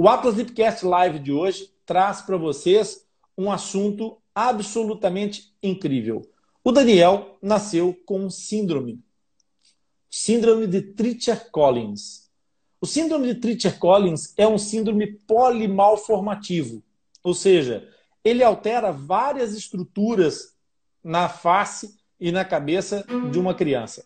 O Atlas Lipcast Live de hoje traz para vocês um assunto absolutamente incrível. O Daniel nasceu com síndrome. Síndrome de Treacher-Collins. O síndrome de Treacher-Collins é um síndrome polimalformativo, ou seja, ele altera várias estruturas na face e na cabeça de uma criança.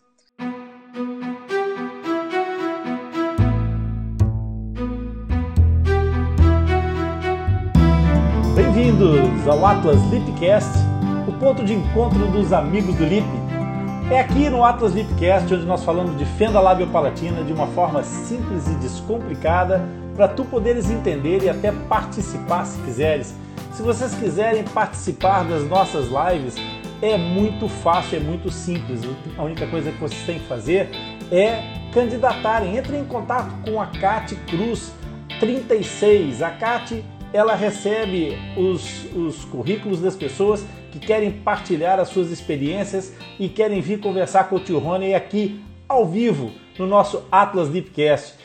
Bem-vindos ao Atlas Lipcast, o ponto de encontro dos amigos do Lip. É aqui no Atlas Lipcast onde nós falamos de fenda labiopalatina de uma forma simples e descomplicada para tu poderes entender e até participar se quiseres. Se vocês quiserem participar das nossas lives, é muito fácil, é muito simples. A única coisa que vocês têm que fazer é candidatarem. Entrem em contato com a Cate Cruz 36. A Cate ela recebe os, os currículos das pessoas que querem partilhar as suas experiências e querem vir conversar com o tio Rony aqui ao vivo no nosso Atlas Deepcast.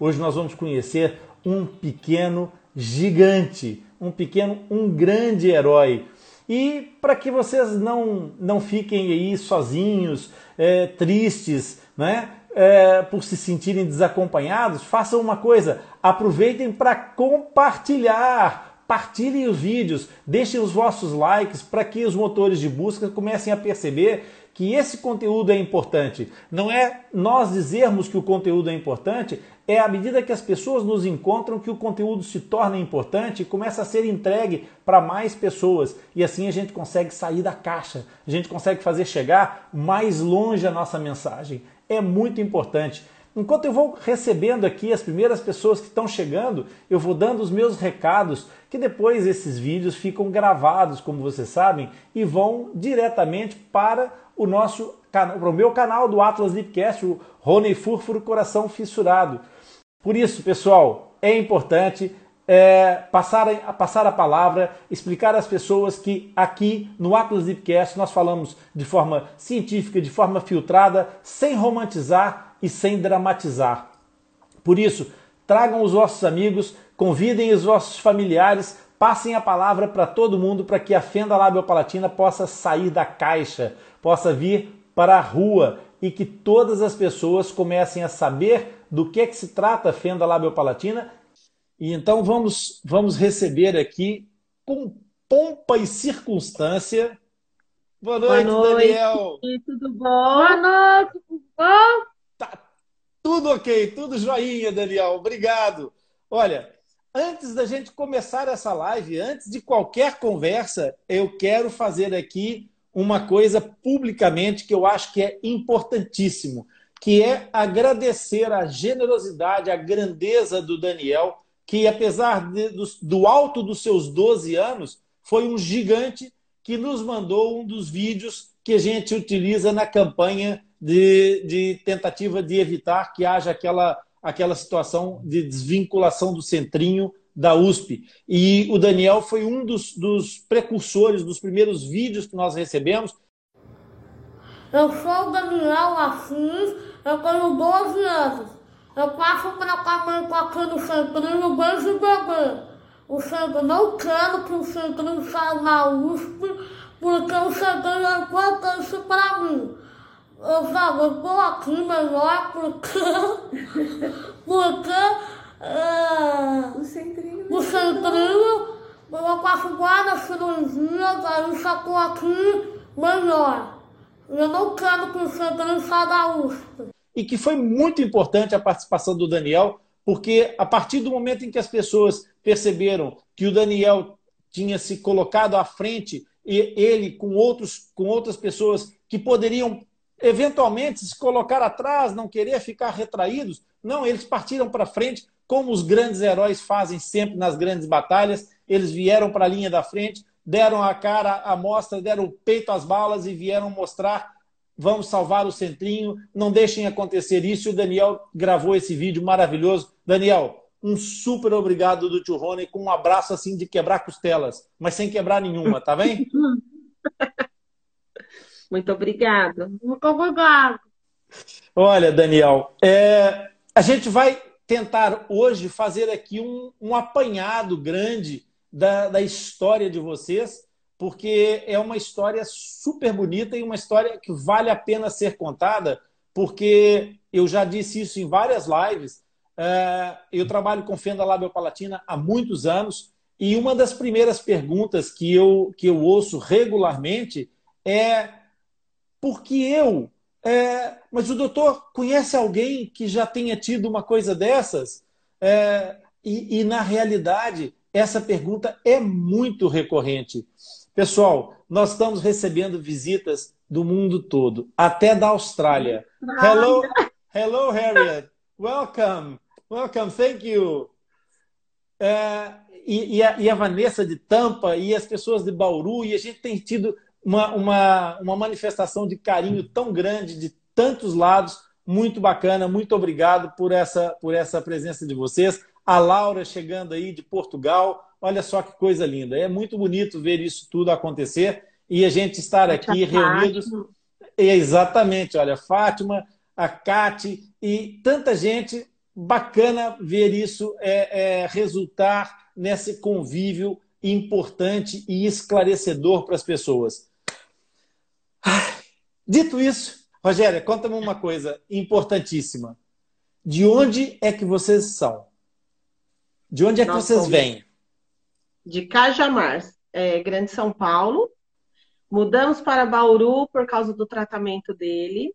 Hoje nós vamos conhecer um pequeno gigante um pequeno, um grande herói. E para que vocês não, não fiquem aí sozinhos, é, tristes, né? É, por se sentirem desacompanhados, façam uma coisa: aproveitem para compartilhar, partilhem os vídeos, deixem os vossos likes para que os motores de busca comecem a perceber que esse conteúdo é importante. Não é nós dizermos que o conteúdo é importante, é à medida que as pessoas nos encontram que o conteúdo se torna importante e começa a ser entregue para mais pessoas. E assim a gente consegue sair da caixa, a gente consegue fazer chegar mais longe a nossa mensagem. É muito importante. Enquanto eu vou recebendo aqui as primeiras pessoas que estão chegando, eu vou dando os meus recados, que depois esses vídeos ficam gravados, como vocês sabem, e vão diretamente para o nosso para o meu canal do Atlas Lipcast, o Rony Furfuro Coração Fissurado. Por isso, pessoal, é importante é, passar, a, passar a palavra, explicar às pessoas que aqui no Atlas Lipcast nós falamos de forma científica, de forma filtrada, sem romantizar e sem dramatizar. Por isso, tragam os vossos amigos, convidem os vossos familiares, passem a palavra para todo mundo para que a fenda labiopalatina possa sair da caixa, possa vir para a rua e que todas as pessoas comecem a saber do que é que se trata a fenda labiopalatina. E então vamos, vamos receber aqui com pompa e circunstância. Boa noite, Boa noite Daniel. Tudo bom? Boa noite, tudo bom? Tudo ok, tudo joinha, Daniel. Obrigado. Olha, antes da gente começar essa live, antes de qualquer conversa, eu quero fazer aqui uma coisa publicamente que eu acho que é importantíssimo, que é agradecer a generosidade, a grandeza do Daniel, que apesar de, do, do alto dos seus 12 anos, foi um gigante que nos mandou um dos vídeos que a gente utiliza na campanha de, de tentativa de evitar que haja aquela, aquela situação de desvinculação do centrinho da USP. E o Daniel foi um dos, dos precursores, dos primeiros vídeos que nós recebemos. Eu sou o Daniel Assis, eu tenho 12 anos. Eu passo para a mãe com aquele centrinho desde bebê. O centro não quero que o centrinho saia na USP, porque o centrinho é importante para mim. Eu sabe, eu estou aqui melhor porque. porque é, o centrinho. O centrinho, eu faço várias cirurgias, aí já estou aqui melhor. Eu não quero que o centrinho saia da USP. E que foi muito importante a participação do Daniel, porque a partir do momento em que as pessoas perceberam que o Daniel tinha se colocado à frente ele com outros com outras pessoas que poderiam eventualmente se colocar atrás, não querer ficar retraídos, não, eles partiram para frente como os grandes heróis fazem sempre nas grandes batalhas, eles vieram para a linha da frente, deram a cara à mostra, deram o peito às balas e vieram mostrar vamos salvar o centrinho, não deixem acontecer isso. O Daniel gravou esse vídeo maravilhoso. Daniel, um super obrigado do tio Rony, com um abraço assim de quebrar costelas, mas sem quebrar nenhuma, tá bem? Muito obrigado. Muito obrigado. Olha, Daniel, é, a gente vai tentar hoje fazer aqui um, um apanhado grande da, da história de vocês, porque é uma história super bonita e uma história que vale a pena ser contada, porque eu já disse isso em várias lives. Uh, eu trabalho com fenda labiopalatina há muitos anos e uma das primeiras perguntas que eu, que eu ouço regularmente é por que eu? É, mas o doutor conhece alguém que já tenha tido uma coisa dessas? É, e, e, na realidade, essa pergunta é muito recorrente. Pessoal, nós estamos recebendo visitas do mundo todo, até da Austrália. Hello, hello, Harriet. Welcome, welcome. Thank you. É, e, e, a, e, a, Vanessa de Tampa e as pessoas de Bauru e a gente tem tido uma, uma, uma manifestação de carinho tão grande de tantos lados. Muito bacana, muito obrigado por essa, por essa presença de vocês. A Laura chegando aí de Portugal. Olha só que coisa linda. É muito bonito ver isso tudo acontecer e a gente estar aqui reunidos. Exatamente, olha, Fátima, a Cate e tanta gente. Bacana ver isso é, é resultar nesse convívio importante e esclarecedor para as pessoas. Dito isso, Rogéria, conta-me uma coisa importantíssima. De onde é que vocês são? De onde é que Nós vocês vêm? De Cajamar, é, Grande São Paulo. Mudamos para Bauru por causa do tratamento dele,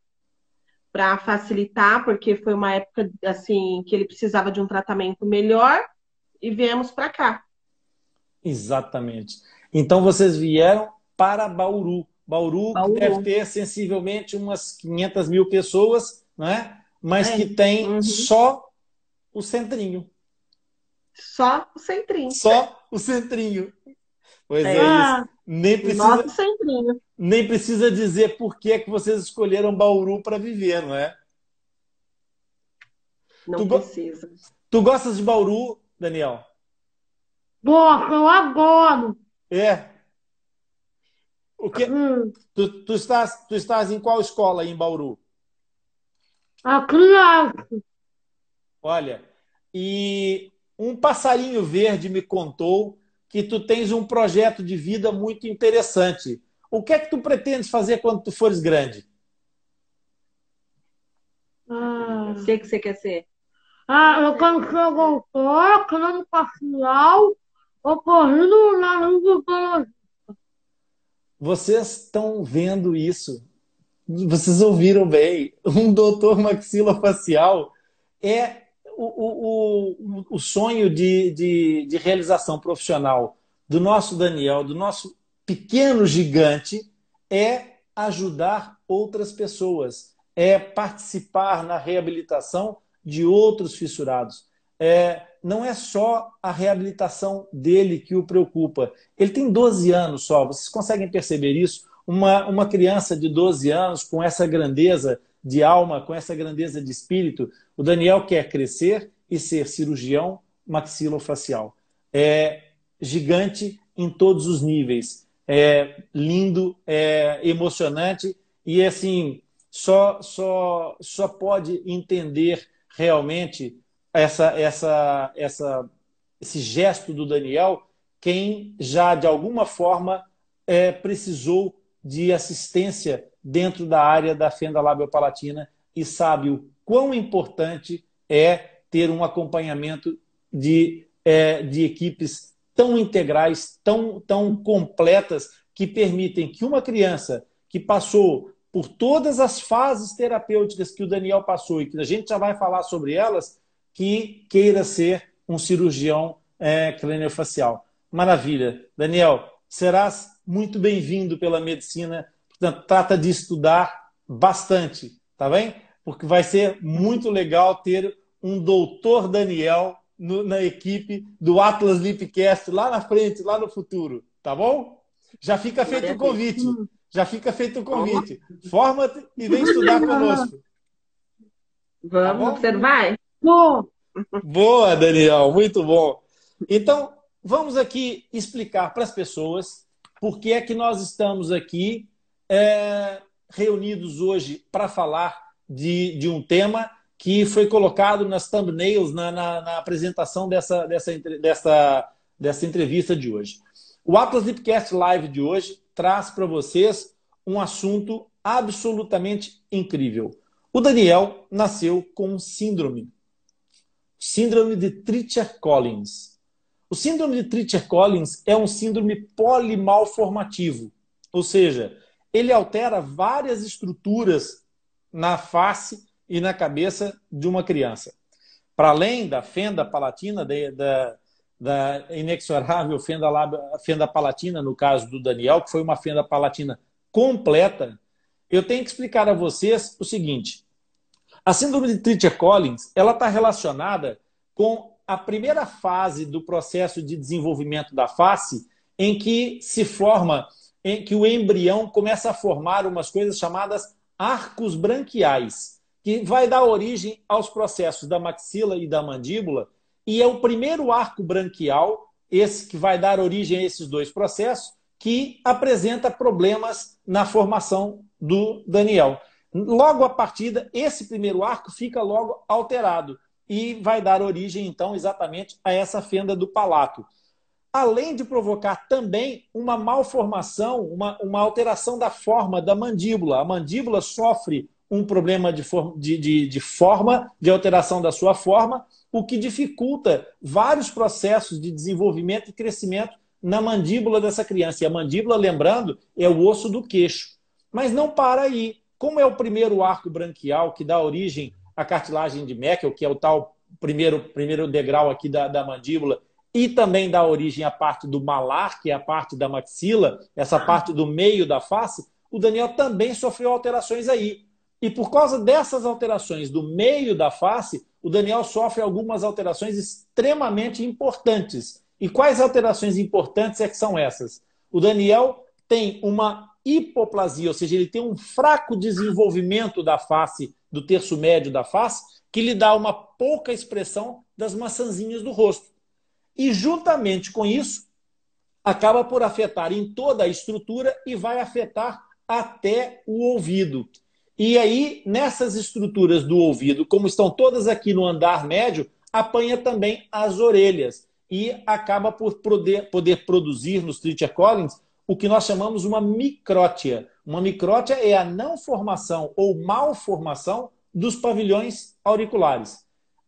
para facilitar, porque foi uma época assim que ele precisava de um tratamento melhor e viemos para cá. Exatamente. Então vocês vieram para Bauru. Bauru, Bauru. deve ter sensivelmente umas 500 mil pessoas, né? mas é. que tem uhum. só o centrinho. Só o centrinho. Só o centrinho. Pois é, é isso. Nem precisa, centrinho. nem precisa dizer por que, é que vocês escolheram Bauru para viver, não é? Não tu precisa. Go... Tu gostas de Bauru, Daniel? Gosto, eu adoro. É. O que? Hum. Tu, tu, estás, tu estás em qual escola em Bauru? A criança. Olha, e um passarinho verde me contou que tu tens um projeto de vida muito interessante. O que é que tu pretendes fazer quando tu fores grande? Ah, o que, que você quer ser? Ah, eu quero ser doutor, crânio facial, ocorrendo na língua Vocês estão vendo isso? Vocês ouviram bem? Um doutor maxilofacial é o, o, o sonho de, de, de realização profissional do nosso Daniel, do nosso pequeno gigante, é ajudar outras pessoas, é participar na reabilitação de outros fissurados. É, não é só a reabilitação dele que o preocupa. Ele tem 12 anos só, vocês conseguem perceber isso? Uma, uma criança de 12 anos com essa grandeza de alma, com essa grandeza de espírito, o Daniel quer crescer e ser cirurgião maxilofacial. É gigante em todos os níveis. É lindo, é emocionante e assim só só só pode entender realmente essa essa essa esse gesto do Daniel quem já de alguma forma é, precisou de assistência dentro da área da fenda labiopalatina e sabe o quão importante é ter um acompanhamento de, é, de equipes tão integrais, tão, tão completas, que permitem que uma criança que passou por todas as fases terapêuticas que o Daniel passou e que a gente já vai falar sobre elas, que queira ser um cirurgião é, craniofacial. Maravilha. Daniel, serás muito bem-vindo pela medicina Portanto, trata de estudar bastante, tá bem? Porque vai ser muito legal ter um doutor Daniel no, na equipe do Atlas Lipcast lá na frente, lá no futuro, tá bom? Já fica feito o convite. Já fica feito o convite. Forma-te e vem estudar conosco. Vamos, tá você vai? Bom. Boa, Daniel, muito bom. Então, vamos aqui explicar para as pessoas por que é que nós estamos aqui é, reunidos hoje para falar de, de um tema que foi colocado nas thumbnails na, na, na apresentação dessa, dessa, dessa, dessa entrevista de hoje. O Atlas Lipcast Live de hoje traz para vocês um assunto absolutamente incrível. O Daniel nasceu com síndrome. Síndrome de Treacher-Collins. O síndrome de Treacher-Collins é um síndrome polimalformativo, ou seja, ele altera várias estruturas na face e na cabeça de uma criança. Para além da fenda palatina, da, da, inexorável fenda, fenda palatina, no caso do Daniel, que foi uma fenda palatina completa, eu tenho que explicar a vocês o seguinte. A síndrome de Treacher-Collins ela está relacionada com a primeira fase do processo de desenvolvimento da face, em que se forma, em que o embrião começa a formar umas coisas chamadas arcos branquiais que vai dar origem aos processos da maxila e da mandíbula, e é o primeiro arco branquial, esse que vai dar origem a esses dois processos, que apresenta problemas na formação do Daniel. Logo a partida, esse primeiro arco fica logo alterado e vai dar origem, então, exatamente a essa fenda do palato. Além de provocar também uma malformação, uma, uma alteração da forma da mandíbula. A mandíbula sofre um problema de, for de, de, de forma, de alteração da sua forma, o que dificulta vários processos de desenvolvimento e crescimento na mandíbula dessa criança. E a mandíbula, lembrando, é o osso do queixo. Mas não para aí. Como é o primeiro arco branquial que dá origem à cartilagem de Meckel, que é o tal primeiro, primeiro degrau aqui da, da mandíbula, e também dá origem à parte do malar, que é a parte da maxila, essa parte do meio da face, o Daniel também sofreu alterações aí. E por causa dessas alterações do meio da face, o Daniel sofre algumas alterações extremamente importantes. E quais alterações importantes é que são essas? O Daniel tem uma hipoplasia, ou seja, ele tem um fraco desenvolvimento da face, do terço médio da face, que lhe dá uma pouca expressão das maçãzinhas do rosto. E juntamente com isso, acaba por afetar em toda a estrutura e vai afetar até o ouvido. E aí, nessas estruturas do ouvido, como estão todas aqui no andar médio, apanha também as orelhas e acaba por poder, poder produzir nos Tritia Collins o que nós chamamos uma micrótia. Uma micrótia é a não formação ou malformação dos pavilhões auriculares.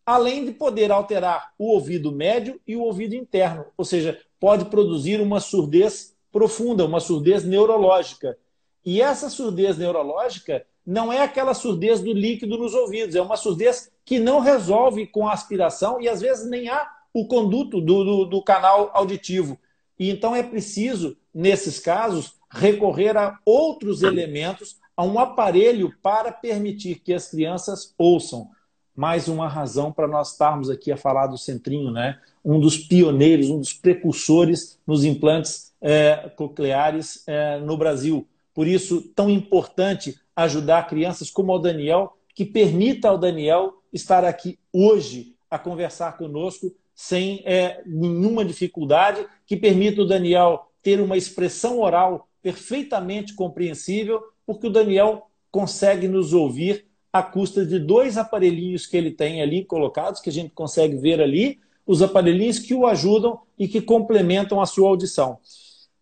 Além de poder alterar o ouvido médio e o ouvido interno, ou seja, pode produzir uma surdez profunda, uma surdez neurológica. E essa surdez neurológica não é aquela surdez do líquido nos ouvidos, é uma surdez que não resolve com a aspiração e às vezes nem há o conduto do, do, do canal auditivo. E então é preciso, nesses casos, recorrer a outros elementos, a um aparelho para permitir que as crianças ouçam. Mais uma razão para nós estarmos aqui a falar do Centrinho, né? um dos pioneiros, um dos precursores nos implantes é, cocleares é, no Brasil. Por isso, tão importante ajudar crianças como o Daniel, que permita ao Daniel estar aqui hoje a conversar conosco sem é, nenhuma dificuldade, que permita o Daniel ter uma expressão oral perfeitamente compreensível, porque o Daniel consegue nos ouvir à custa de dois aparelhinhos que ele tem ali colocados, que a gente consegue ver ali, os aparelhinhos que o ajudam e que complementam a sua audição.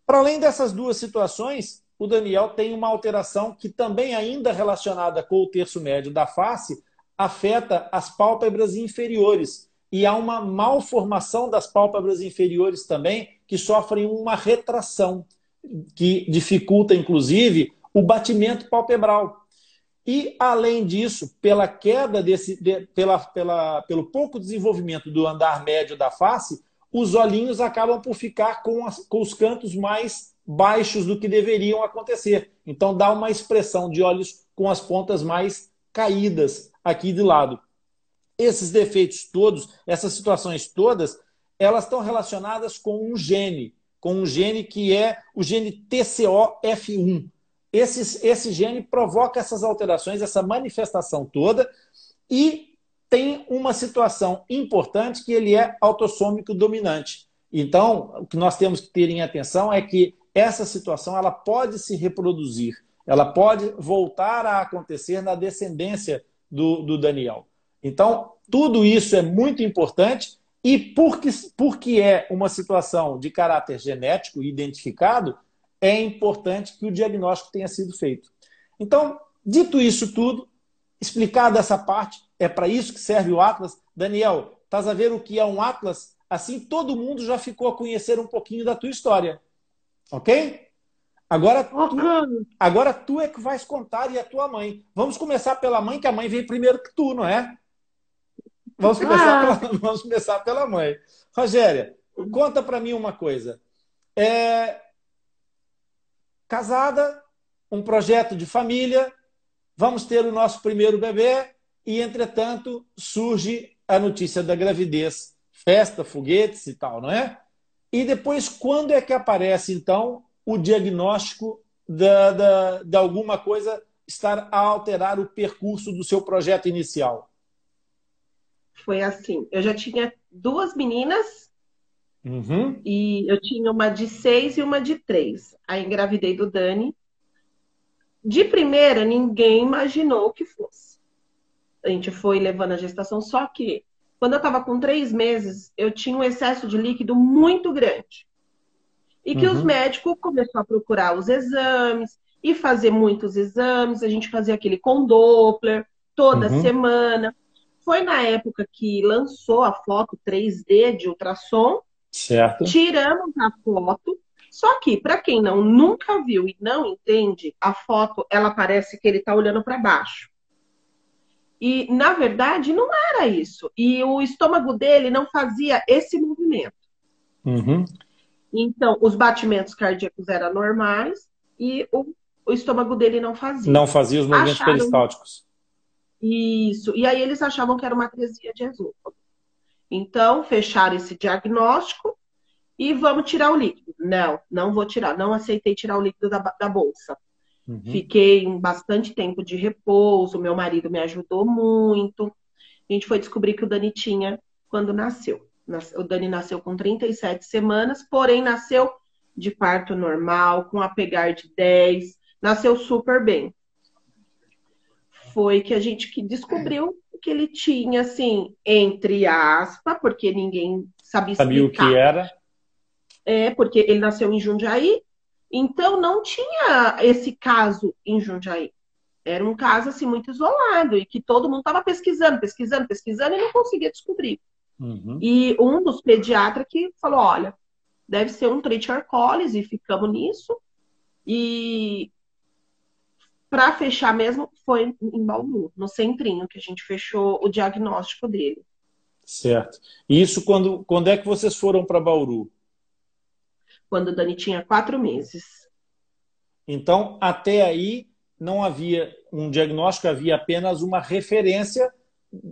Para além dessas duas situações, o Daniel tem uma alteração que também ainda relacionada com o terço médio da face, afeta as pálpebras inferiores. E há uma malformação das pálpebras inferiores também, que sofrem uma retração, que dificulta, inclusive, o batimento palpebral. E, além disso, pela queda desse, de, pela, pela, pelo pouco desenvolvimento do andar médio da face, os olhinhos acabam por ficar com, as, com os cantos mais baixos do que deveriam acontecer. Então dá uma expressão de olhos com as pontas mais caídas aqui de lado. Esses defeitos todos, essas situações todas, elas estão relacionadas com um gene, com um gene que é o gene TCOF1. Esse, esse gene provoca essas alterações, essa manifestação toda, e tem uma situação importante que ele é autossômico dominante. Então, o que nós temos que ter em atenção é que essa situação ela pode se reproduzir, ela pode voltar a acontecer na descendência do, do Daniel. Então, tudo isso é muito importante e porque, porque é uma situação de caráter genético identificado, é importante que o diagnóstico tenha sido feito. Então, dito isso tudo, explicada essa parte, é para isso que serve o Atlas. Daniel, estás a ver o que é um Atlas? Assim todo mundo já ficou a conhecer um pouquinho da tua história. Ok? Agora tu, agora tu é que vais contar e a tua mãe. Vamos começar pela mãe, que a mãe veio primeiro que tu, não é? Vamos começar, ah. pela, vamos começar pela mãe. Rogéria, conta para mim uma coisa. É... Casada, um projeto de família, vamos ter o nosso primeiro bebê e, entretanto, surge a notícia da gravidez, festa, foguetes e tal, não é? E depois, quando é que aparece, então, o diagnóstico da, da, de alguma coisa estar a alterar o percurso do seu projeto inicial? Foi assim, eu já tinha duas meninas uhum. e eu tinha uma de seis e uma de três. Aí engravidei do Dani. De primeira, ninguém imaginou que fosse. A gente foi levando a gestação, só que quando eu estava com três meses, eu tinha um excesso de líquido muito grande. E que uhum. os médicos começaram a procurar os exames e fazer muitos exames. A gente fazia aquele com Doppler toda uhum. semana. Foi na época que lançou a foto 3D de ultrassom. Certo. Tiramos a foto. Só que, para quem não nunca viu e não entende, a foto ela parece que ele está olhando para baixo. E, na verdade, não era isso. E o estômago dele não fazia esse movimento. Uhum. Então, os batimentos cardíacos eram normais e o, o estômago dele não fazia. Não fazia os movimentos Acharam... peristálticos. Isso. E aí eles achavam que era uma atresia de esôfago. Então, fecharam esse diagnóstico e vamos tirar o líquido. Não, não vou tirar. Não aceitei tirar o líquido da, da bolsa. Uhum. Fiquei bastante tempo de repouso. Meu marido me ajudou muito. A gente foi descobrir que o Dani tinha quando nasceu. O Dani nasceu com 37 semanas, porém nasceu de parto normal, com apegar de 10, nasceu super bem. Foi que a gente que descobriu que ele tinha, assim, entre aspas, porque ninguém sabia Sabia explicar. o que era. É, porque ele nasceu em Jundiaí, então não tinha esse caso em Jundiaí. Era um caso, assim, muito isolado e que todo mundo estava pesquisando, pesquisando, pesquisando e não conseguia descobrir. Uhum. E um dos pediatras que falou: olha, deve ser um triticórcolis, e ficamos nisso. E para fechar mesmo, foi em Bauru, no centrinho, que a gente fechou o diagnóstico dele. Certo. E isso quando, quando é que vocês foram para Bauru? Quando o Dani tinha quatro meses. Então, até aí, não havia um diagnóstico, havia apenas uma referência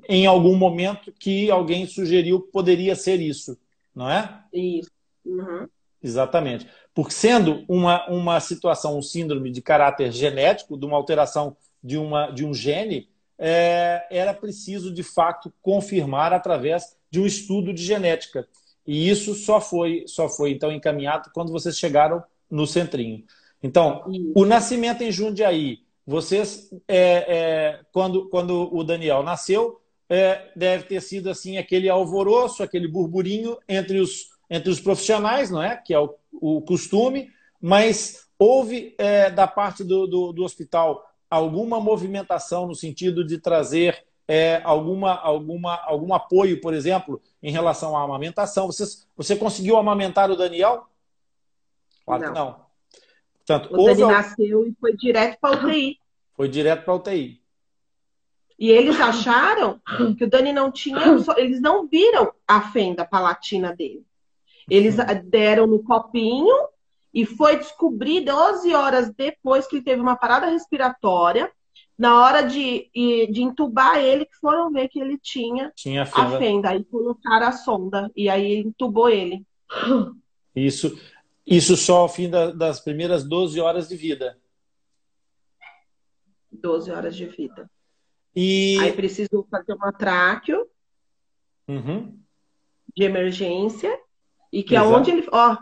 em algum momento que alguém sugeriu que poderia ser isso, não é? Isso. Uhum. Exatamente. Porque sendo uma, uma situação, um síndrome de caráter genético, de uma alteração de, uma, de um gene, é, era preciso, de fato, confirmar através de um estudo de genética. E isso só foi, só foi então encaminhado quando vocês chegaram no centrinho. Então, o nascimento em Jundiaí vocês, é, é, quando, quando o Daniel nasceu, é, deve ter sido assim aquele alvoroço, aquele burburinho entre os, entre os profissionais, não é? Que é o, o costume, mas houve é, da parte do, do, do, hospital alguma movimentação no sentido de trazer é, alguma, alguma, algum apoio, por exemplo, em relação à amamentação. Vocês, você conseguiu amamentar o Daniel? Claro não. que não. Portanto, o Dani nasceu e foi direto para a UTI. Foi direto para a UTI. E eles acharam que o Dani não tinha, eles não viram a fenda palatina dele. Eles deram no copinho e foi descobrir 12 horas depois que ele teve uma parada respiratória. Na hora de, de entubar ele, que foram ver que ele tinha, tinha a fenda. A fenda. Aí colocaram a sonda e aí entubou ele. Isso, isso só ao fim da, das primeiras 12 horas de vida. 12 horas de vida. E... Aí precisou fazer uma tráqueo uhum. de emergência. E que Exato. onde ele. Ó.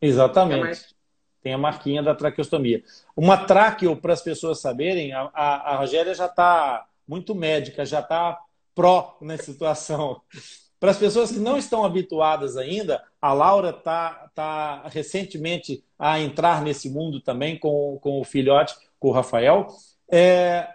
Exatamente. Tem a marquinha da traqueostomia. Uma tráqueo, para as pessoas saberem, a, a, a Rogéria já está muito médica, já está pró na situação. Para as pessoas que não estão habituadas ainda, a Laura está tá recentemente a entrar nesse mundo também com, com o filhote, com o Rafael. É,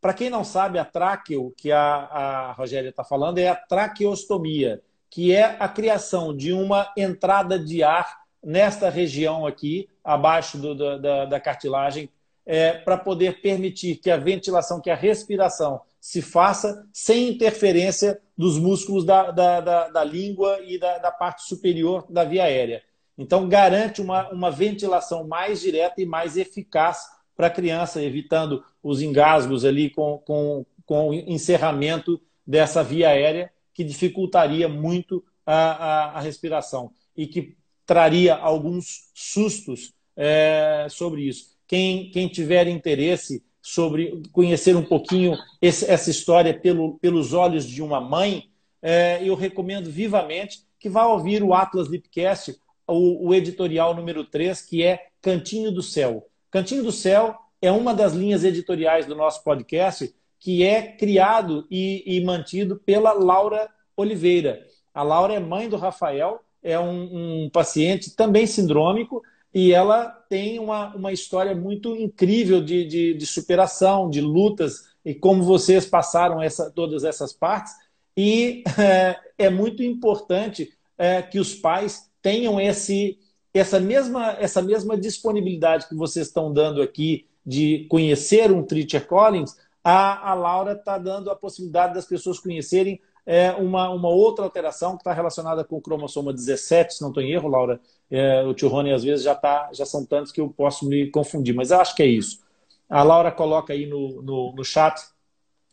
Para quem não sabe, a tráqueo que a, a Rogéria está falando é a traqueostomia, que é a criação de uma entrada de ar nesta região aqui, abaixo do, da, da, cartilagem, é, para poder permitir que a ventilação, que a respiração se faça sem interferência dos músculos da, da, da, da língua e da, da, parte superior da via aérea. Então, garante uma, uma ventilação mais direta e mais eficaz para a criança, evitando os engasgos ali com, com, com o encerramento dessa via aérea, que dificultaria muito a, a, a respiração e que traria alguns sustos é, sobre isso. Quem, quem tiver interesse sobre conhecer um pouquinho esse, essa história pelo, pelos olhos de uma mãe, é, eu recomendo vivamente que vá ouvir o Atlas Lipcast, o, o, editorial número 3, que é Cantinho do Céu. Cantinho do Céu é uma das linhas editoriais do nosso podcast que é criado e, e mantido pela Laura Oliveira. A Laura é mãe do Rafael, é um, um paciente também sindrômico, e ela tem uma, uma história muito incrível de, de, de superação, de lutas, e como vocês passaram essa, todas essas partes. E é, é muito importante é, que os pais tenham esse, essa, mesma, essa mesma disponibilidade que vocês estão dando aqui de conhecer um Treacher Collins, a, a Laura está dando a possibilidade das pessoas conhecerem é uma, uma outra alteração que está relacionada com o cromossoma 17, se não estou em erro, Laura. É, o tio Rony, às vezes, já, tá, já são tantos que eu posso me confundir, mas acho que é isso. A Laura coloca aí no, no, no chat,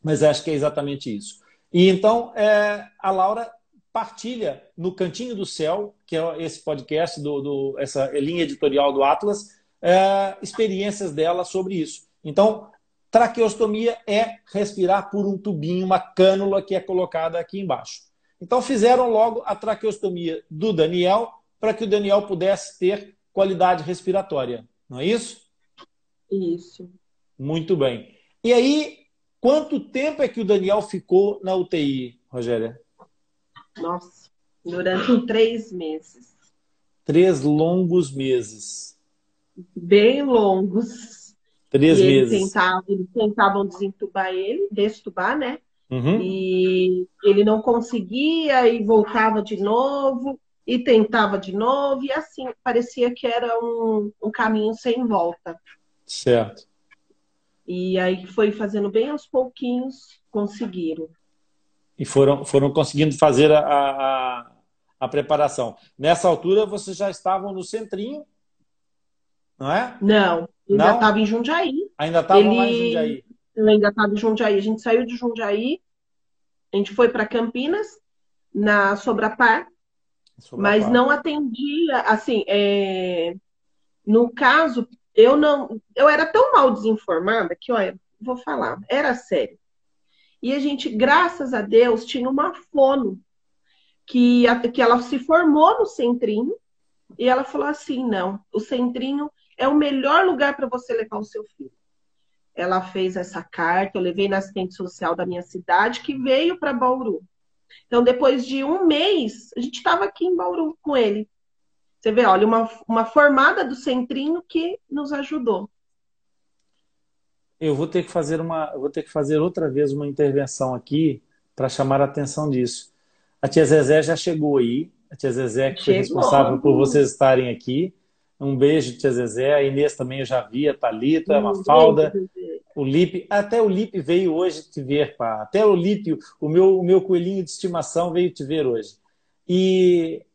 mas acho que é exatamente isso. E então, é, a Laura partilha no Cantinho do Céu, que é esse podcast, do, do essa linha editorial do Atlas, é, experiências dela sobre isso. Então, Traqueostomia é respirar por um tubinho, uma cânula que é colocada aqui embaixo. Então fizeram logo a traqueostomia do Daniel para que o Daniel pudesse ter qualidade respiratória. Não é isso? Isso. Muito bem. E aí, quanto tempo é que o Daniel ficou na UTI, Rogéria? Nossa, durante três meses. Três longos meses. Bem longos. Três e meses. Eles tentavam, eles tentavam desentubar ele, destubar, né? Uhum. E ele não conseguia e voltava de novo e tentava de novo e assim parecia que era um, um caminho sem volta. Certo. E aí foi fazendo bem aos pouquinhos, conseguiram. E foram, foram conseguindo fazer a, a, a preparação. Nessa altura, vocês já estavam no centrinho, não é? Não, ainda estava em Jundiaí. Ainda estava Ele... lá em Jundiaí. Eu ainda estava em Jundiaí. A gente saiu de Jundiaí, a gente foi para Campinas, na Sobrapar, Sobrapar, mas não atendia, assim, é... no caso, eu não, eu era tão mal desinformada que, olha, vou falar, era sério. E a gente, graças a Deus, tinha uma fono que, que ela se formou no centrinho e ela falou assim: não, o centrinho é o melhor lugar para você levar o seu filho. Ela fez essa carta, eu levei na assistente social da minha cidade, que veio para Bauru. Então, depois de um mês, a gente estava aqui em Bauru com ele. Você vê, olha, uma, uma formada do centrinho que nos ajudou. Eu vou ter que fazer uma, vou ter que fazer outra vez uma intervenção aqui para chamar a atenção disso. A tia Zezé já chegou aí, a tia Zezé que foi responsável por vocês estarem aqui. Um beijo, tia Zezé. A Inês também eu já vi, a Thalita, a Mafalda, o Lipe. Até o Lipe veio hoje te ver, pá. Até o Lipe, o meu, o meu coelhinho de estimação, veio te ver hoje. E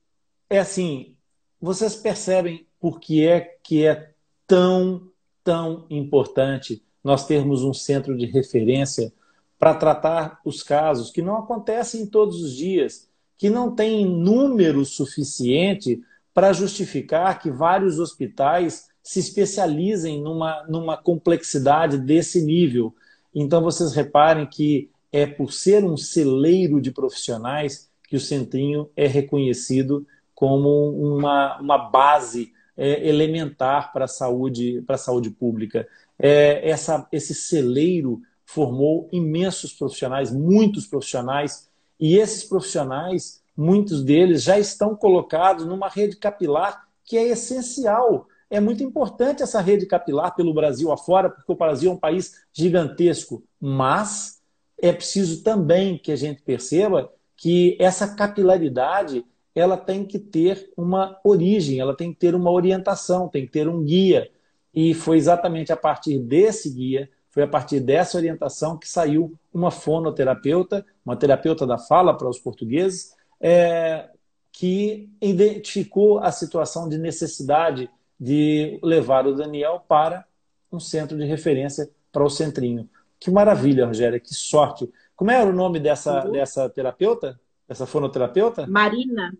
é assim, vocês percebem por que é que é tão, tão importante nós termos um centro de referência para tratar os casos que não acontecem todos os dias, que não tem número suficiente para justificar que vários hospitais se especializem numa, numa complexidade desse nível. Então, vocês reparem que é por ser um celeiro de profissionais que o Centrinho é reconhecido como uma, uma base é, elementar para a saúde, saúde pública. É, essa, esse celeiro formou imensos profissionais, muitos profissionais, e esses profissionais, muitos deles já estão colocados numa rede capilar que é essencial. É muito importante essa rede capilar pelo Brasil afora, porque o Brasil é um país gigantesco, mas é preciso também que a gente perceba que essa capilaridade ela tem que ter uma origem, ela tem que ter uma orientação, tem que ter um guia. E foi exatamente a partir desse guia, foi a partir dessa orientação que saiu uma fonoterapeuta, uma terapeuta da fala para os portugueses, é, que identificou a situação de necessidade de levar o Daniel para um centro de referência para o Centrinho. Que maravilha, Rogéria, que sorte. Como era o nome dessa, uhum. dessa terapeuta? Dessa fonoterapeuta? Marina.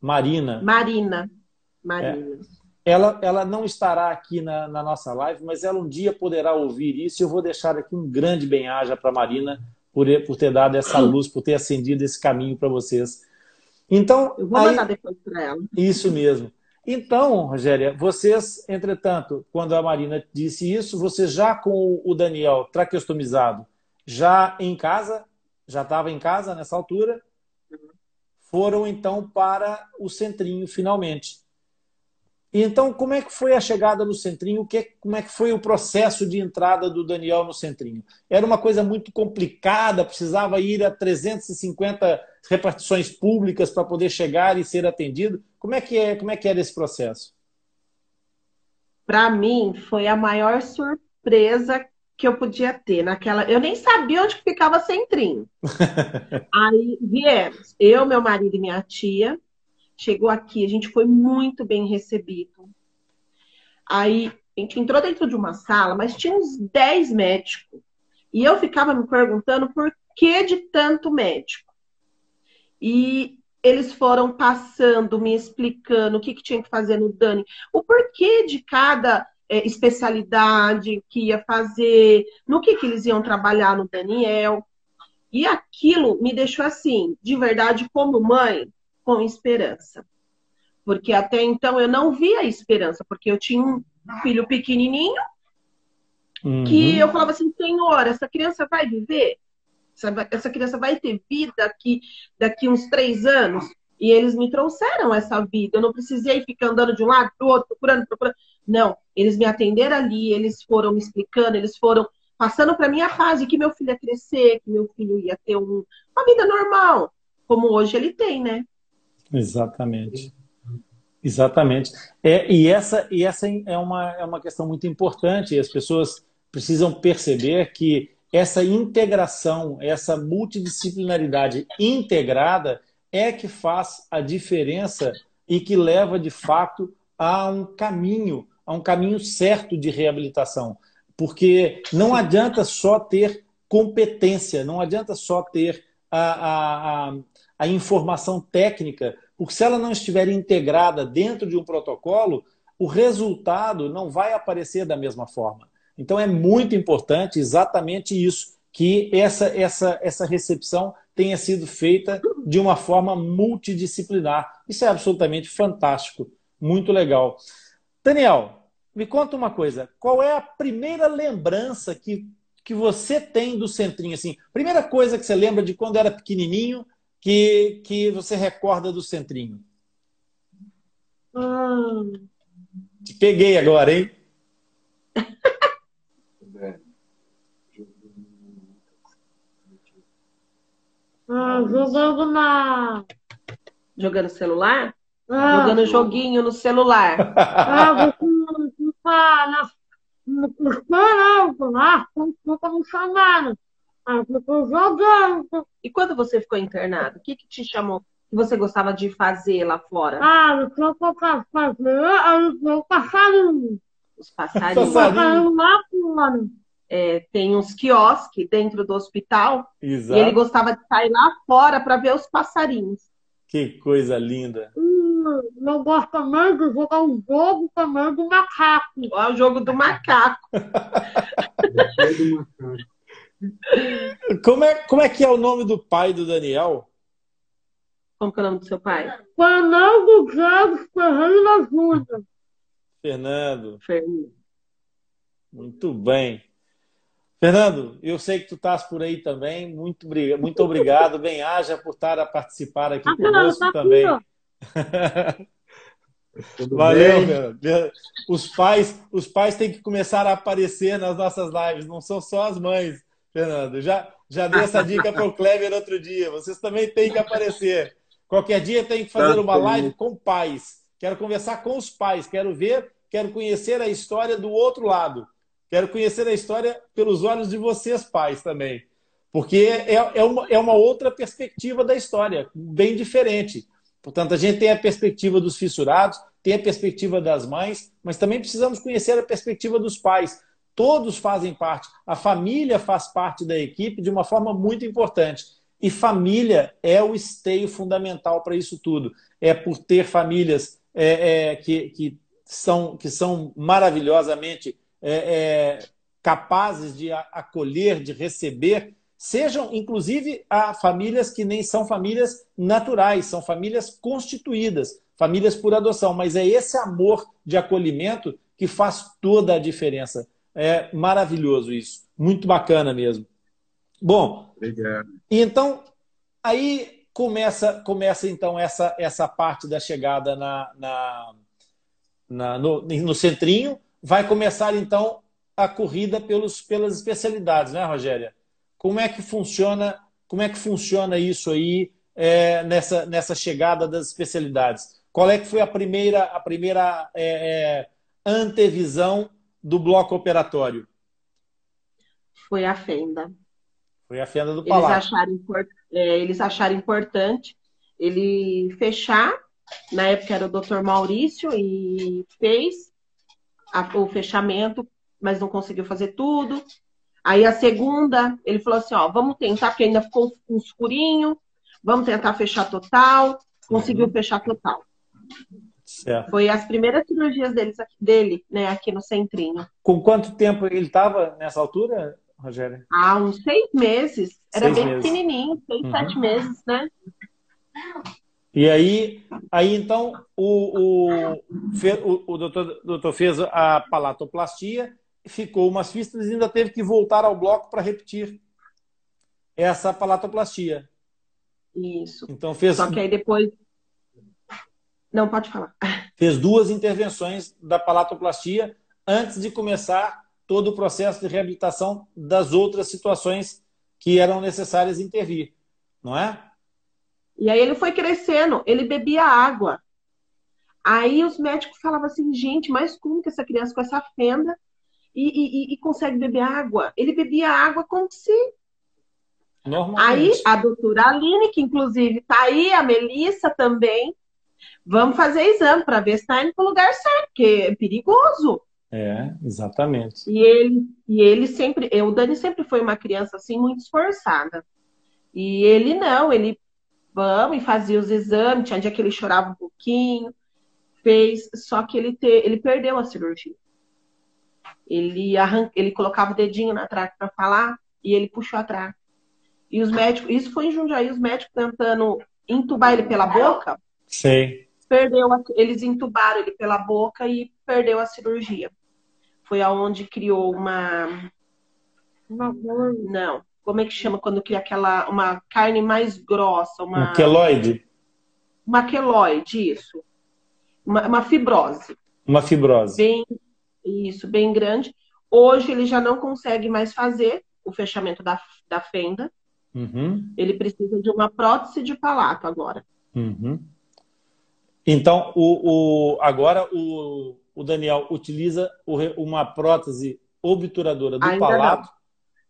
Marina. Marina. Marina. É. Ela, ela não estará aqui na, na, nossa live, mas ela um dia poderá ouvir isso. E eu vou deixar aqui um grande bem-aja para Marina por, por ter dado essa luz, por ter acendido esse caminho para vocês. Então, eu vou aí, mandar depois para ela. Isso mesmo. Então, Rogéria, vocês, entretanto, quando a Marina disse isso, você já com o Daniel traqueostomizado, já em casa, já estava em casa nessa altura, foram então para o centrinho finalmente. Então, como é que foi a chegada no centrinho? Que, como é que foi o processo de entrada do Daniel no centrinho? Era uma coisa muito complicada, precisava ir a 350 repartições públicas para poder chegar e ser atendido. Como é que é? Como é que era esse processo? Para mim, foi a maior surpresa que eu podia ter naquela. Eu nem sabia onde ficava Centrinho. Aí viemos, eu, meu marido e minha tia. Chegou aqui, a gente foi muito bem recebido. Aí a gente entrou dentro de uma sala, mas tinha uns 10 médicos. E eu ficava me perguntando por que de tanto médico. E eles foram passando, me explicando o que, que tinha que fazer no Dani, o porquê de cada é, especialidade que ia fazer, no que, que eles iam trabalhar no Daniel. E aquilo me deixou assim, de verdade, como mãe, com esperança. Porque até então eu não via esperança, porque eu tinha um filho pequenininho uhum. que eu falava assim, Senhor, essa criança vai viver? Essa, criança vai ter vida daqui, daqui uns três anos? E eles me trouxeram essa vida. Eu não precisei ficar andando de um lado para o outro, procurando, procurando. Não, eles me atenderam ali, eles foram me explicando, eles foram passando para mim a fase que meu filho ia crescer, que meu filho ia ter um, uma vida normal, como hoje ele tem, né? Exatamente. Exatamente. É, e essa, e essa é, uma, é uma questão muito importante. As pessoas precisam perceber que essa integração, essa multidisciplinaridade integrada é que faz a diferença e que leva, de fato, a um caminho a um caminho certo de reabilitação. Porque não adianta só ter competência, não adianta só ter a, a, a, informação técnica, porque se ela não estiver integrada dentro de um protocolo, o resultado não vai aparecer da mesma forma. Então é muito importante exatamente isso, que essa, essa, essa recepção tenha sido feita de uma forma multidisciplinar. Isso é absolutamente fantástico, muito legal. Daniel, me conta uma coisa, qual é a primeira lembrança que, que você tem do Centrinho? Assim, primeira coisa que você lembra de quando era pequenininho que, que você recorda do Centrinho? Hum. Te peguei agora, hein? ah, jogando na. Jogando celular? Ah, jogando joguinho no celular. Ah, na, esperando lá, como me chamaram. Aí ficou jogando. E quando você ficou internado, o que, que te chamou? que você gostava de fazer lá fora? Ah, o que eu gostava de fazer o passarinho. Os passarinhos. passarinho lá fora. É, tem uns quiosques dentro do hospital. Exato. E ele gostava de sair lá fora para ver os passarinhos. Que coisa linda. Hum, eu gosto também de jogar um jogo também do macaco. Olha o jogo do macaco. como, é, como é que é o nome do pai do Daniel? Como que é o nome do seu pai? Fernando Diego Ferreira Júnior. Fernando. Fernando. Muito bem. Fernando, eu sei que tu estás por aí também. Muito, muito obrigado. Bem-haja por estar a participar aqui ah, conosco tá também. Tudo Valeu, Fernando. Os pais, os pais têm que começar a aparecer nas nossas lives, não são só as mães, Fernando. Já, já dei essa dica para o Kleber outro dia. Vocês também têm que aparecer. Qualquer dia tem que fazer uma live com pais. Quero conversar com os pais, quero ver, quero conhecer a história do outro lado. Quero conhecer a história pelos olhos de vocês, pais, também. Porque é, é, uma, é uma outra perspectiva da história, bem diferente. Portanto, a gente tem a perspectiva dos fissurados, tem a perspectiva das mães, mas também precisamos conhecer a perspectiva dos pais. Todos fazem parte, a família faz parte da equipe de uma forma muito importante. E família é o esteio fundamental para isso tudo. É por ter famílias é, é, que, que, são, que são maravilhosamente é, é, capazes de acolher, de receber, sejam inclusive a famílias que nem são famílias naturais, são famílias constituídas, famílias por adoção. Mas é esse amor de acolhimento que faz toda a diferença. É maravilhoso isso, muito bacana mesmo. Bom, Obrigado. então aí começa começa então essa essa parte da chegada na, na, na no, no centrinho vai começar então a corrida pelos, pelas especialidades, né, Rogéria? Como é que funciona? Como é que funciona isso aí é, nessa, nessa chegada das especialidades? Qual é que foi a primeira a primeira é, é, antevisão do bloco operatório? Foi a fenda. Foi a fenda do palácio. Eles acharam, é, eles acharam importante ele fechar. Na época era o doutor Maurício e fez a, o fechamento, mas não conseguiu fazer tudo. Aí a segunda, ele falou assim, ó, vamos tentar, porque ainda ficou um escurinho, vamos tentar fechar total, conseguiu uhum. fechar total. Certo. Foi as primeiras cirurgias deles, dele, né, aqui no centrinho. Com quanto tempo ele estava nessa altura, Rogério? Há uns seis meses. Era seis bem meses. pequenininho, seis, uhum. sete meses, né? E aí, aí então, o, o, o, o doutor, doutor fez a palatoplastia, ficou umas fistas e ainda teve que voltar ao bloco para repetir essa palatoplastia. Isso. Então fez. Só que aí depois. Não, pode falar. Fez duas intervenções da palatoplastia antes de começar todo o processo de reabilitação das outras situações que eram necessárias intervir, não é? E aí ele foi crescendo, ele bebia água. Aí os médicos falavam assim, gente, mas como que essa criança com essa fenda e, e, e consegue beber água? Ele bebia água como se. Aí a doutora Aline, que inclusive tá aí, a Melissa também, vamos fazer exame para ver se está indo para o lugar certo, porque é perigoso. É, exatamente. E ele, e ele sempre, o Dani sempre foi uma criança assim muito esforçada. E ele não, ele vamos e fazia os exames, tinha dia que ele chorava um pouquinho, fez, só que ele, te, ele perdeu a cirurgia. Ele, arran, ele colocava o dedinho na traque para falar e ele puxou a traque. E os médicos, isso foi em Jundiaí, os médicos tentando entubar ele pela boca. Sim. Perdeu, eles entubaram ele pela boca e perdeu a cirurgia. Foi aonde criou uma. Uma Não, como é que chama quando cria aquela uma carne mais grossa, uma um queloide. Uma queloide, isso. Uma, uma fibrose. Uma fibrose. Bem, isso, bem grande. Hoje ele já não consegue mais fazer o fechamento da, da fenda. Uhum. Ele precisa de uma prótese de palato agora. Uhum. Então, o, o, agora o, o Daniel utiliza uma prótese obturadora do Ainda palato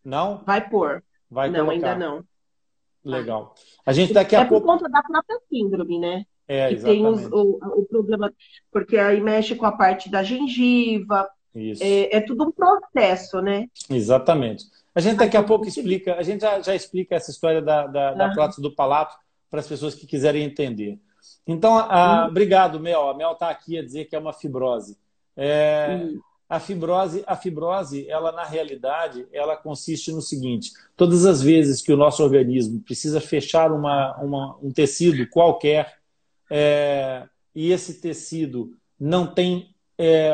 não? Vai pôr. Vai não, colocar. ainda não. Legal. A gente daqui a é pouco. É por conta da própria síndrome, né? É, que exatamente. tem os, o, o problema, porque aí mexe com a parte da gengiva. Isso. É, é tudo um processo, né? Exatamente. A gente daqui a pouco explica, a gente já, já explica essa história da, da, da prótese do palato para as pessoas que quiserem entender. Então, a, hum. obrigado, Mel. A Mel está aqui a dizer que é uma fibrose. É, hum. A fibrose, a fibrose, ela na realidade, ela consiste no seguinte: todas as vezes que o nosso organismo precisa fechar uma, uma um tecido qualquer é, e esse tecido não tem é,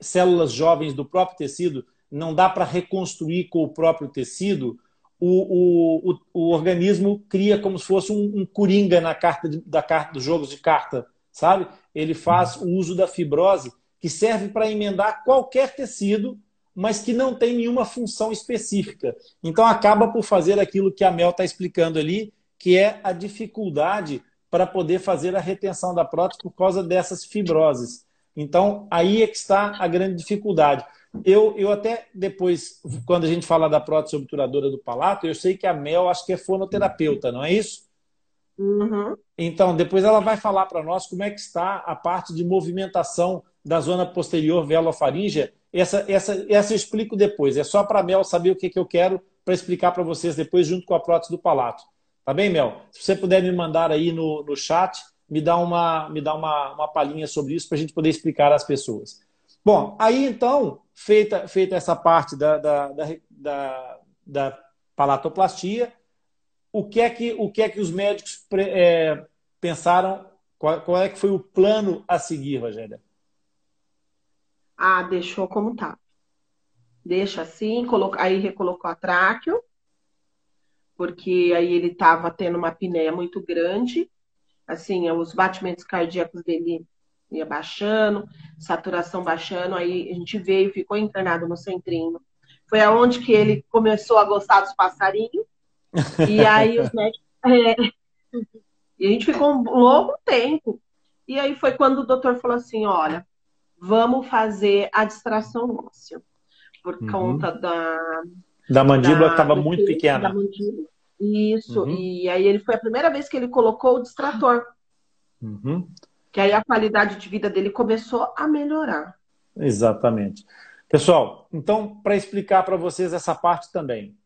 células jovens do próprio tecido não dá para reconstruir com o próprio tecido, o, o, o, organismo cria como se fosse um, um coringa na carta de, da carta dos jogos de carta, sabe? Ele faz o uso da fibrose, que serve para emendar qualquer tecido, mas que não tem nenhuma função específica. Então acaba por fazer aquilo que a Mel está explicando ali, que é a dificuldade para poder fazer a retenção da prótese por causa dessas fibroses. Então aí é que está a grande dificuldade. Eu, eu até depois, quando a gente fala da prótese obturadora do palato, eu sei que a Mel acho que é fonoterapeuta, não é isso? Uhum. Então, depois ela vai falar para nós como é que está a parte de movimentação da zona posterior velofaríngea. Essa, essa, essa eu explico depois. É só para a Mel saber o que, que eu quero para explicar para vocês depois, junto com a prótese do palato. Tá bem, Mel? Se você puder me mandar aí no, no chat, me dá uma, me dá uma, uma palhinha sobre isso para a gente poder explicar às pessoas. Bom, aí então, feita, feita essa parte da, da, da, da, palatoplastia, o que é que, o que, é que os médicos é, pensaram? Qual, qual, é que foi o plano a seguir, Rogéria? Ah, deixou como tá. Deixa assim, coloca, aí recolocou a tráqueo, porque aí ele estava tendo uma apneia muito grande, assim, os batimentos cardíacos dele ia baixando, saturação baixando, aí a gente veio, ficou internado no centrinho. Foi aonde que ele começou a gostar dos passarinhos. E aí os médicos. É, e a gente ficou um longo tempo. E aí foi quando o doutor falou assim: olha, vamos fazer a distração óssea. Por uhum. conta da. Da mandíbula que estava muito pequena. Da mandíbula. Isso. Uhum. E aí ele foi a primeira vez que ele colocou o distrator. Uhum que aí a qualidade de vida dele começou a melhorar. Exatamente. Pessoal, então, para explicar para vocês essa parte também.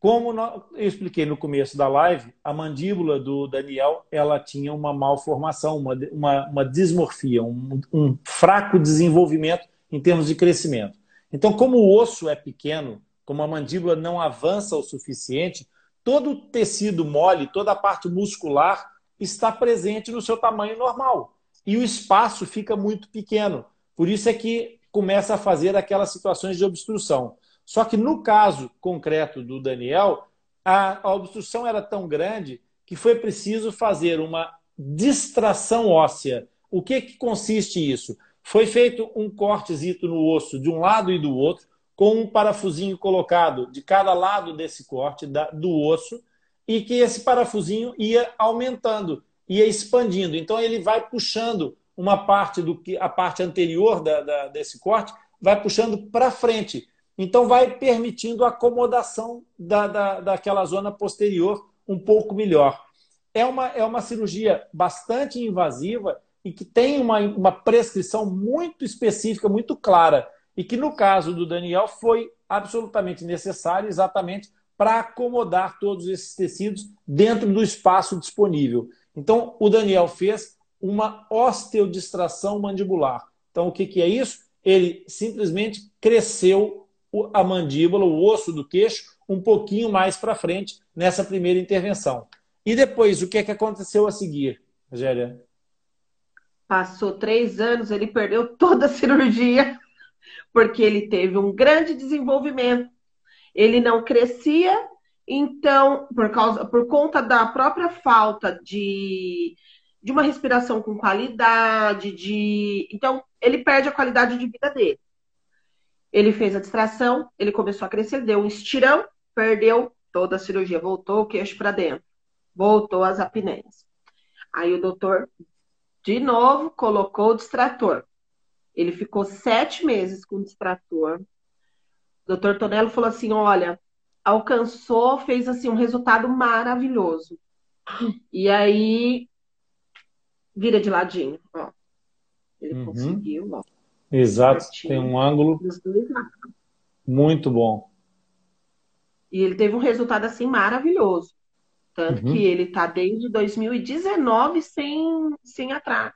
Como eu expliquei no começo da live, a mandíbula do Daniel ela tinha uma malformação, uma, uma, uma dismorfia, um, um fraco desenvolvimento em termos de crescimento. Então, como o osso é pequeno, como a mandíbula não avança o suficiente, todo o tecido mole, toda a parte muscular está presente no seu tamanho normal e o espaço fica muito pequeno. Por isso é que começa a fazer aquelas situações de obstrução. Só que no caso concreto do Daniel, a, a obstrução era tão grande que foi preciso fazer uma distração óssea. O que, que consiste isso? Foi feito um cortezito no osso de um lado e do outro, com um parafusinho colocado de cada lado desse corte da, do osso, e que esse parafusinho ia aumentando ia expandindo. Então ele vai puxando uma parte do que a parte anterior da, da, desse corte vai puxando para frente. Então vai permitindo a acomodação da, da, daquela zona posterior um pouco melhor. É uma, é uma cirurgia bastante invasiva e que tem uma, uma prescrição muito específica, muito clara. E que no caso do Daniel foi absolutamente necessário exatamente para acomodar todos esses tecidos dentro do espaço disponível. Então, o Daniel fez uma osteodistração mandibular. Então, o que, que é isso? Ele simplesmente cresceu a mandíbula, o osso do queixo, um pouquinho mais para frente nessa primeira intervenção. E depois, o que, é que aconteceu a seguir, Rogéria? Passou três anos, ele perdeu toda a cirurgia, porque ele teve um grande desenvolvimento. Ele não crescia então, por, causa, por conta da própria falta de, de uma respiração com qualidade, de. Então, ele perde a qualidade de vida dele. Ele fez a distração, ele começou a crescer, deu um estirão, perdeu toda a cirurgia, voltou o queixo para dentro, voltou as apneias. Aí o doutor, de novo, colocou o distrator. Ele ficou sete meses com o distrator. O doutor Tonello falou assim: olha, alcançou, fez assim um resultado maravilhoso. E aí vira de ladinho, ó. Ele uhum. conseguiu, ó. Exato, tem um ângulo muito bom. E ele teve um resultado assim maravilhoso. Tanto uhum. que ele está desde 2019 sem, sem atraso.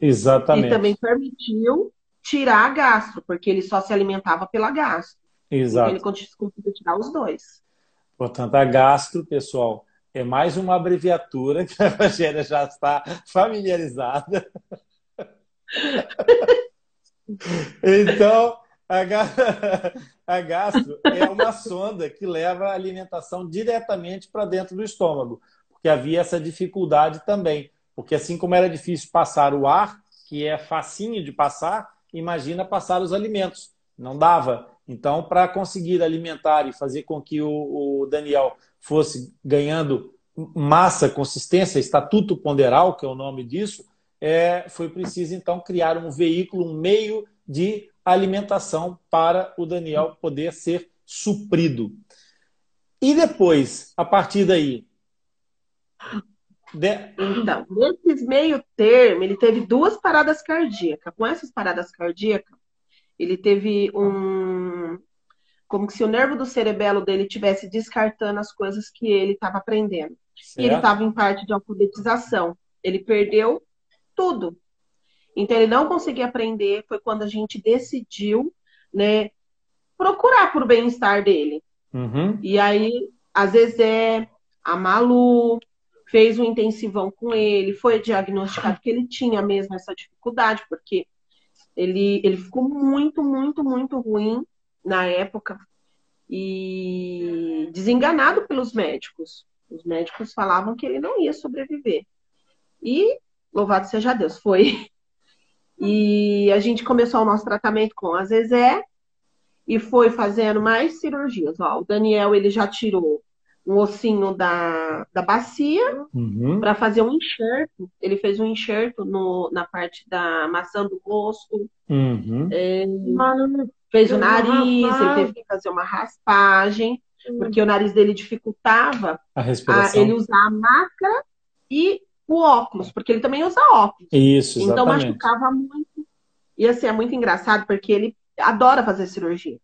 Exatamente. E também permitiu tirar a gastro, porque ele só se alimentava pela gastro. Exato. Ele conseguiu tirar os dois. Portanto, a gastro, pessoal, é mais uma abreviatura que a Rogéria já está familiarizada. então, a, a gastro é uma sonda que leva a alimentação diretamente para dentro do estômago, porque havia essa dificuldade também. Porque assim como era difícil passar o ar, que é facinho de passar, imagina passar os alimentos. Não dava. Então, para conseguir alimentar e fazer com que o, o Daniel fosse ganhando massa, consistência, estatuto ponderal, que é o nome disso, é, foi preciso então criar um veículo, um meio de alimentação para o Daniel poder ser suprido. E depois, a partir daí? De... Então, nesse meio termo, ele teve duas paradas cardíacas. Com essas paradas cardíacas, ele teve um. Como se o nervo do cerebelo dele tivesse descartando as coisas que ele estava aprendendo. Certo. E ele estava em parte de alfabetização. Ele perdeu tudo. Então ele não conseguia aprender, foi quando a gente decidiu, né, procurar por bem-estar dele. Uhum. E aí, às vezes é a Malu fez um intensivão com ele, foi diagnosticado que ele tinha mesmo essa dificuldade, porque ele, ele ficou muito, muito, muito ruim na época e desenganado pelos médicos. Os médicos falavam que ele não ia sobreviver. E, louvado seja Deus, foi. E a gente começou o nosso tratamento com a Zezé e foi fazendo mais cirurgias. Ó, o Daniel ele já tirou um ossinho da, da bacia uhum. para fazer um enxerto. Ele fez um enxerto no, na parte da maçã do rosto. Uhum. É, fez o nariz, ele teve que fazer uma raspagem, uhum. porque o nariz dele dificultava a respiração. A, ele usar a máscara e o óculos, porque ele também usa óculos. Isso, então, exatamente. Então machucava muito. E assim, é muito engraçado, porque ele adora fazer cirurgia.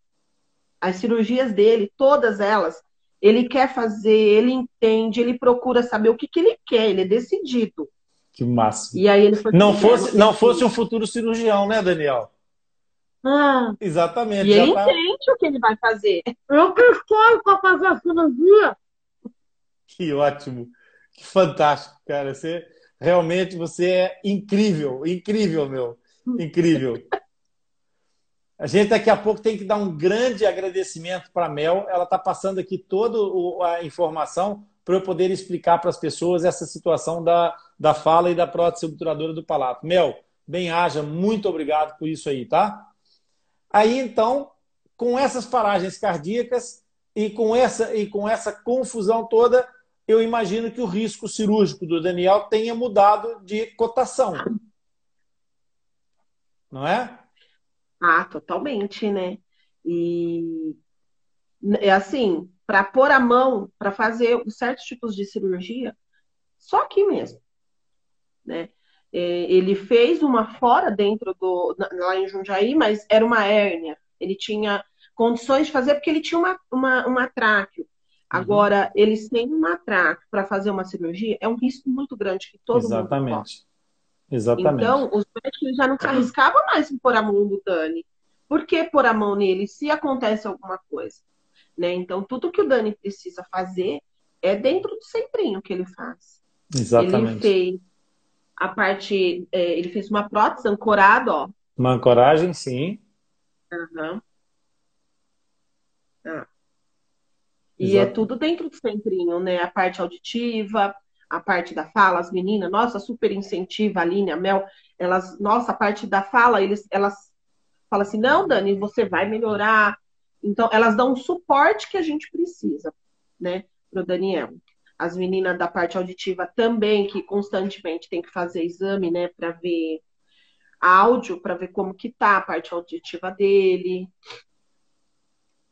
As cirurgias dele, todas elas, ele quer fazer, ele entende, ele procura saber o que, que ele quer, ele é decidido. Que massa. E aí ele foi não fosse Não fosse um futuro cirurgião, né, Daniel? Ah, Exatamente. E ele tá... entende o que ele vai fazer. Eu que escolho para fazer a cirurgia. Que ótimo. Que fantástico, cara. Você realmente você é incrível, incrível, meu. Incrível. A gente daqui a pouco tem que dar um grande agradecimento para a Mel. Ela está passando aqui toda a informação para eu poder explicar para as pessoas essa situação da, da fala e da prótese obturadora do palato. Mel, bem haja, muito obrigado por isso aí, tá? Aí então, com essas paragens cardíacas e com essa e com essa confusão toda, eu imagino que o risco cirúrgico do Daniel tenha mudado de cotação. Não é? Ah, totalmente, né? E é assim, para pôr a mão, para fazer certos tipos de cirurgia, só aqui mesmo, né? É, ele fez uma fora dentro do lá em Jundiaí, mas era uma hérnia. Ele tinha condições de fazer porque ele tinha uma, uma, uma tráqueo. Uhum. Agora, uhum. eles têm uma tráqueo para fazer uma cirurgia, é um risco muito grande que todo Exatamente. mundo corre. Exatamente. Então, os médicos já não se arriscavam mais em pôr a mão no Dani. Por que pôr a mão nele se acontece alguma coisa? Né? Então, tudo que o Dani precisa fazer é dentro do centrinho que ele faz. Exatamente. Ele fez a parte, é, ele fez uma prótese ancorada, ó. Uma ancoragem, sim. Uhum. Ah. E é tudo dentro do centrinho, né? A parte auditiva, a parte da fala, as meninas, nossa, super incentiva, a Aline, a Mel, elas, nossa, a parte da fala, eles, elas falam assim, não, Dani, você vai melhorar. Então, elas dão o suporte que a gente precisa, né, pro Daniel. As meninas da parte auditiva também, que constantemente tem que fazer exame, né, para ver áudio, para ver como que tá a parte auditiva dele.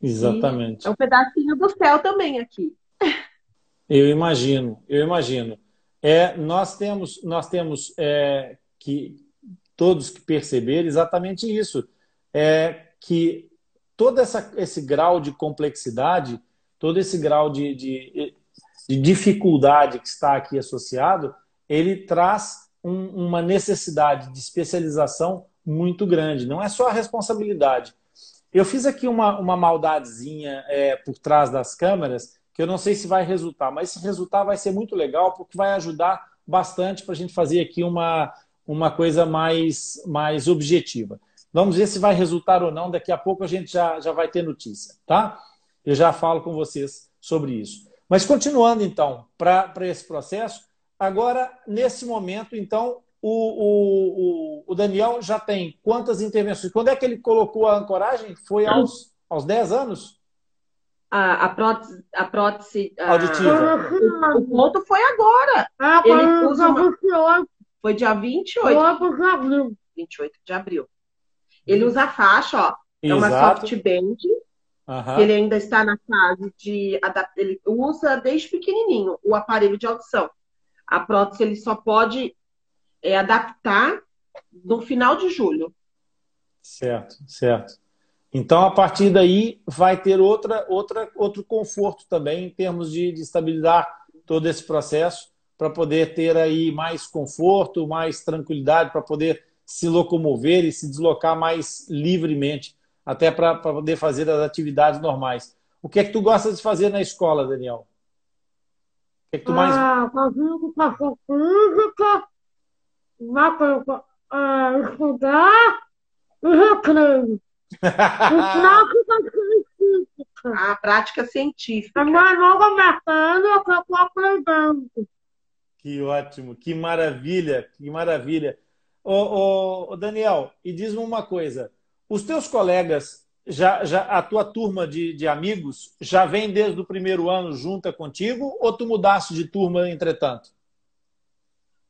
Exatamente. E é um pedacinho do céu também aqui. Eu imagino, eu imagino. É, nós temos, nós temos é, que todos que perceber exatamente isso, é que todo essa, esse grau de complexidade, todo esse grau de, de, de dificuldade que está aqui associado, ele traz um, uma necessidade de especialização muito grande. Não é só a responsabilidade. Eu fiz aqui uma, uma maldadezinha é, por trás das câmeras que eu não sei se vai resultar, mas se resultar vai ser muito legal, porque vai ajudar bastante para a gente fazer aqui uma, uma coisa mais, mais objetiva. Vamos ver se vai resultar ou não. Daqui a pouco a gente já, já vai ter notícia, tá? Eu já falo com vocês sobre isso. Mas continuando, então, para esse processo, agora, nesse momento, então, o, o, o, Daniel já tem quantas intervenções? Quando é que ele colocou a ancoragem? Foi aos, aos 10 anos? A, a prótese, a prótese auditiva. A, o, ponto foi agora. Ah, ele usa uma, foi dia 28. de abril. 28 de abril. Ele usa a faixa, ó. É uma soft band. Uhum. Ele ainda está na fase de ele usa desde pequenininho o aparelho de audição. A prótese ele só pode é, adaptar no final de julho. Certo, certo. Então, a partir daí, vai ter outra, outra, outro conforto também em termos de, de estabilizar todo esse processo para poder ter aí mais conforto, mais tranquilidade, para poder se locomover e se deslocar mais livremente, até para poder fazer as atividades normais. O que é que tu gosta de fazer na escola, Daniel? O que é que tu mais... Ah, fazer educação física, uh, estudar e recreio. A prática científica. A nova mecânica que eu estou aprendendo. Que ótimo, que maravilha, que maravilha. Ô, ô, ô, Daniel, e diz-me uma coisa: os teus colegas, já, já a tua turma de, de amigos, já vem desde o primeiro ano junta contigo ou tu mudaste de turma entretanto?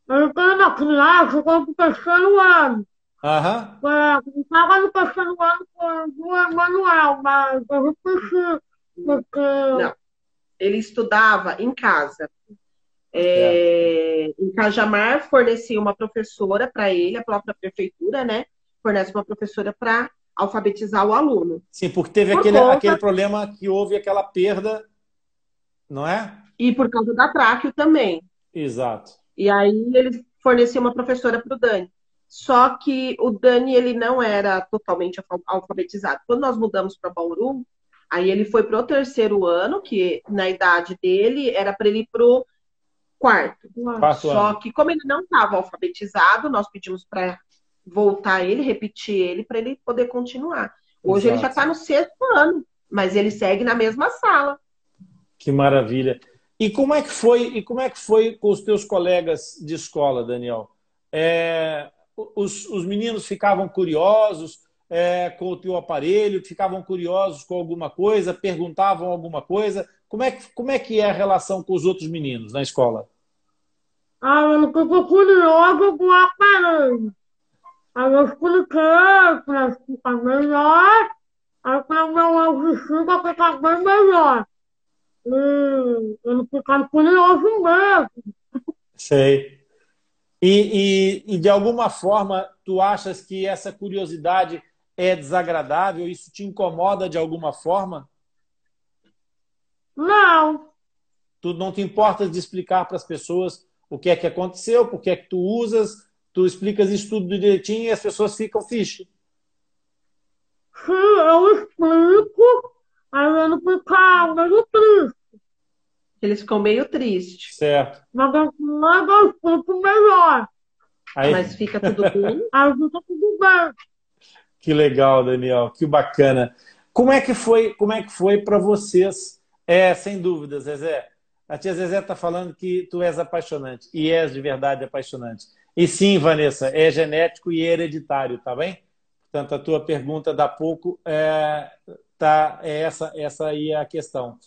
Eu estou na criança, eu estou no terceiro ano. Aham. É, estava no terceiro ano com o Emanuel, mas eu repeti. Porque... Não, ele estudava em casa. É, em Cajamar, fornecia uma professora para ele, a própria prefeitura, né? Fornece uma professora para alfabetizar o aluno. Sim, porque teve por aquele, conta... aquele problema que houve aquela perda, não é? E por causa da tráqueo também. Exato. E aí ele fornecia uma professora para o Dani. Só que o Dani ele não era totalmente alfabetizado. Quando nós mudamos para Bauru, aí ele foi para o terceiro ano, que na idade dele era para ele ir pro quarto. quarto Só ano. que como ele não estava alfabetizado, nós pedimos para voltar ele, repetir ele, para ele poder continuar. Hoje Exato. ele já está no sexto ano, mas ele segue na mesma sala. Que maravilha. E como é que foi? E como é que foi com os teus colegas de escola, Daniel? É, os, os, meninos ficavam curiosos é, com o teu aparelho, ficavam curiosos com alguma coisa, perguntavam alguma coisa. Como é que, como é, que é a relação com os outros meninos na escola? Ah, eu fico curioso com o aparelho. Aí eu expliquei para ficar melhor, aí para o meu audição ficar bem melhor. E eles ficaram curiosos mesmo. Sei. E, e, e, de alguma forma, tu achas que essa curiosidade é desagradável? Isso te incomoda de alguma forma? Não. Tu não te importas de explicar para as pessoas o que é que aconteceu, por que é que tu usas, tu explicas isso tudo direitinho e as pessoas ficam fixe. Sim, eu explico, aí ele fica meio triste. Eles ficam meio tristes. Certo. Mas eu explico melhor. Aí... Mas fica tudo bem? Aí fica tudo bem. Que legal, Daniel, que bacana. Como é que foi, como é que foi para vocês é, sem dúvida, Zezé. A tia Zezé está falando que tu és apaixonante. E és de verdade apaixonante. E sim, Vanessa, é genético e hereditário, tá bem? Portanto, a tua pergunta da pouco é, tá, é essa, essa aí é a questão.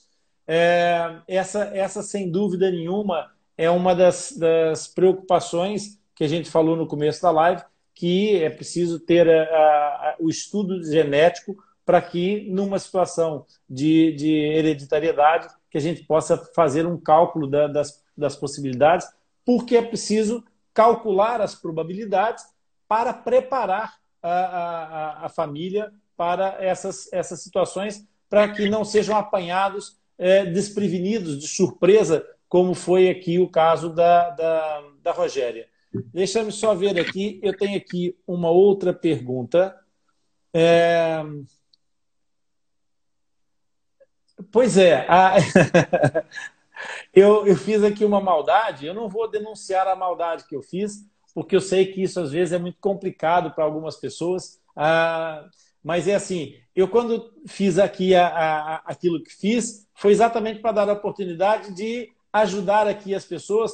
É, essa, essa, sem dúvida nenhuma, é uma das, das, preocupações que a gente falou no começo da live, que é preciso ter a, a, o estudo genético para que, numa situação de, de hereditariedade, que a gente possa fazer um cálculo da, das, das possibilidades, porque é preciso calcular as probabilidades para preparar a, a, a família para essas, essas situações, para que não sejam apanhados é, desprevenidos, de surpresa, como foi aqui o caso da, da, da Rogéria. Deixa-me só ver aqui, eu tenho aqui uma outra pergunta. É... Pois é. A... eu, eu fiz aqui uma maldade. Eu não vou denunciar a maldade que eu fiz, porque eu sei que isso às vezes é muito complicado para algumas pessoas. Ah, mas é assim, eu quando fiz aqui a, a, aquilo que fiz, foi exatamente para dar a oportunidade de ajudar aqui as pessoas,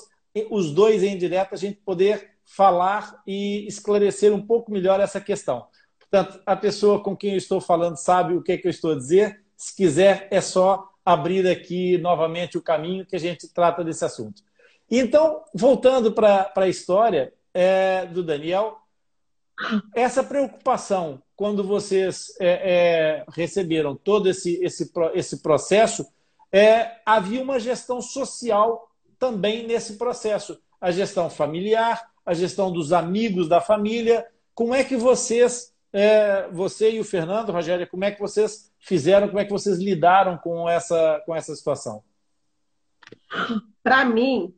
os dois em direto, a gente poder falar e esclarecer um pouco melhor essa questão. Portanto, a pessoa com quem eu estou falando sabe o que, é que eu estou a dizer. Se quiser, é só abrir aqui novamente o caminho que a gente trata desse assunto. Então, voltando para a história é, do Daniel, essa preocupação quando vocês é, é, receberam todo esse, esse, esse processo, é, havia uma gestão social também nesse processo. A gestão familiar, a gestão dos amigos da família. Como é que vocês, é, você e o Fernando, Rogério, como é que vocês fizeram, como é que vocês lidaram com essa, com essa situação? Para mim,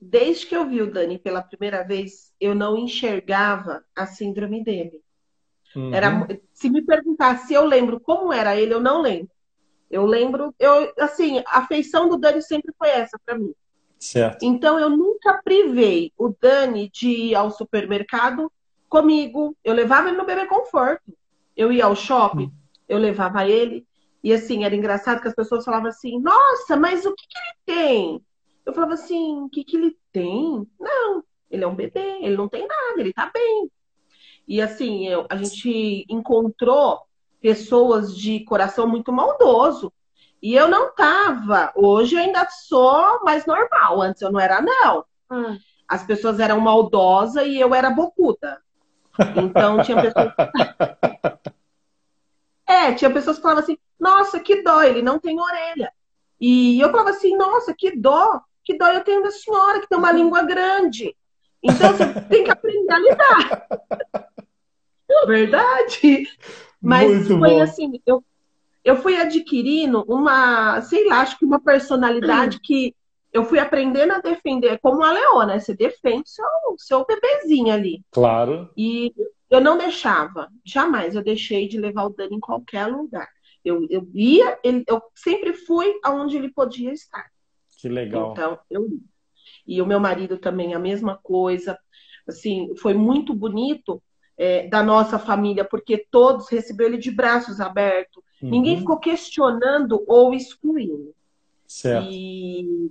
desde que eu vi o Dani pela primeira vez, eu não enxergava a síndrome dele. Uhum. Era, se me perguntar se eu lembro como era ele, eu não lembro. Eu lembro, eu assim, a feição do Dani sempre foi essa para mim. Certo. Então eu nunca privei o Dani de ir ao supermercado comigo. Eu levava ele no bebê conforto. Eu ia ao shopping, uhum. eu levava ele. E assim, era engraçado que as pessoas falavam assim: "Nossa, mas o que, que ele tem?" Eu falava assim: "O que que ele tem?" Não, ele é um bebê, ele não tem nada, ele tá bem. E assim, eu, a gente encontrou pessoas de coração muito maldoso. E eu não tava. Hoje eu ainda sou mais normal. Antes eu não era, não. Hum. As pessoas eram maldosas e eu era bocuda. Então tinha pessoas. é, tinha pessoas que falavam assim: nossa, que dó, ele não tem orelha. E eu falava assim: nossa, que dó, que dó eu tenho da senhora, que tem uma língua grande. Então você tem que aprender a lidar. Verdade. Mas Muito foi bom. assim, eu, eu fui adquirindo uma, sei lá, acho que uma personalidade hum. que eu fui aprendendo a defender, como a Leona, né? Você defende seu, seu bebezinho ali. Claro. E eu não deixava, jamais eu deixei de levar o Dani em qualquer lugar. Eu, eu ia, ele, eu sempre fui aonde ele podia estar. Que legal. Então, eu ia. E o meu marido também, a mesma coisa. Assim, foi muito bonito é, da nossa família, porque todos receberam ele de braços abertos. Uhum. Ninguém ficou questionando ou excluindo. Certo. E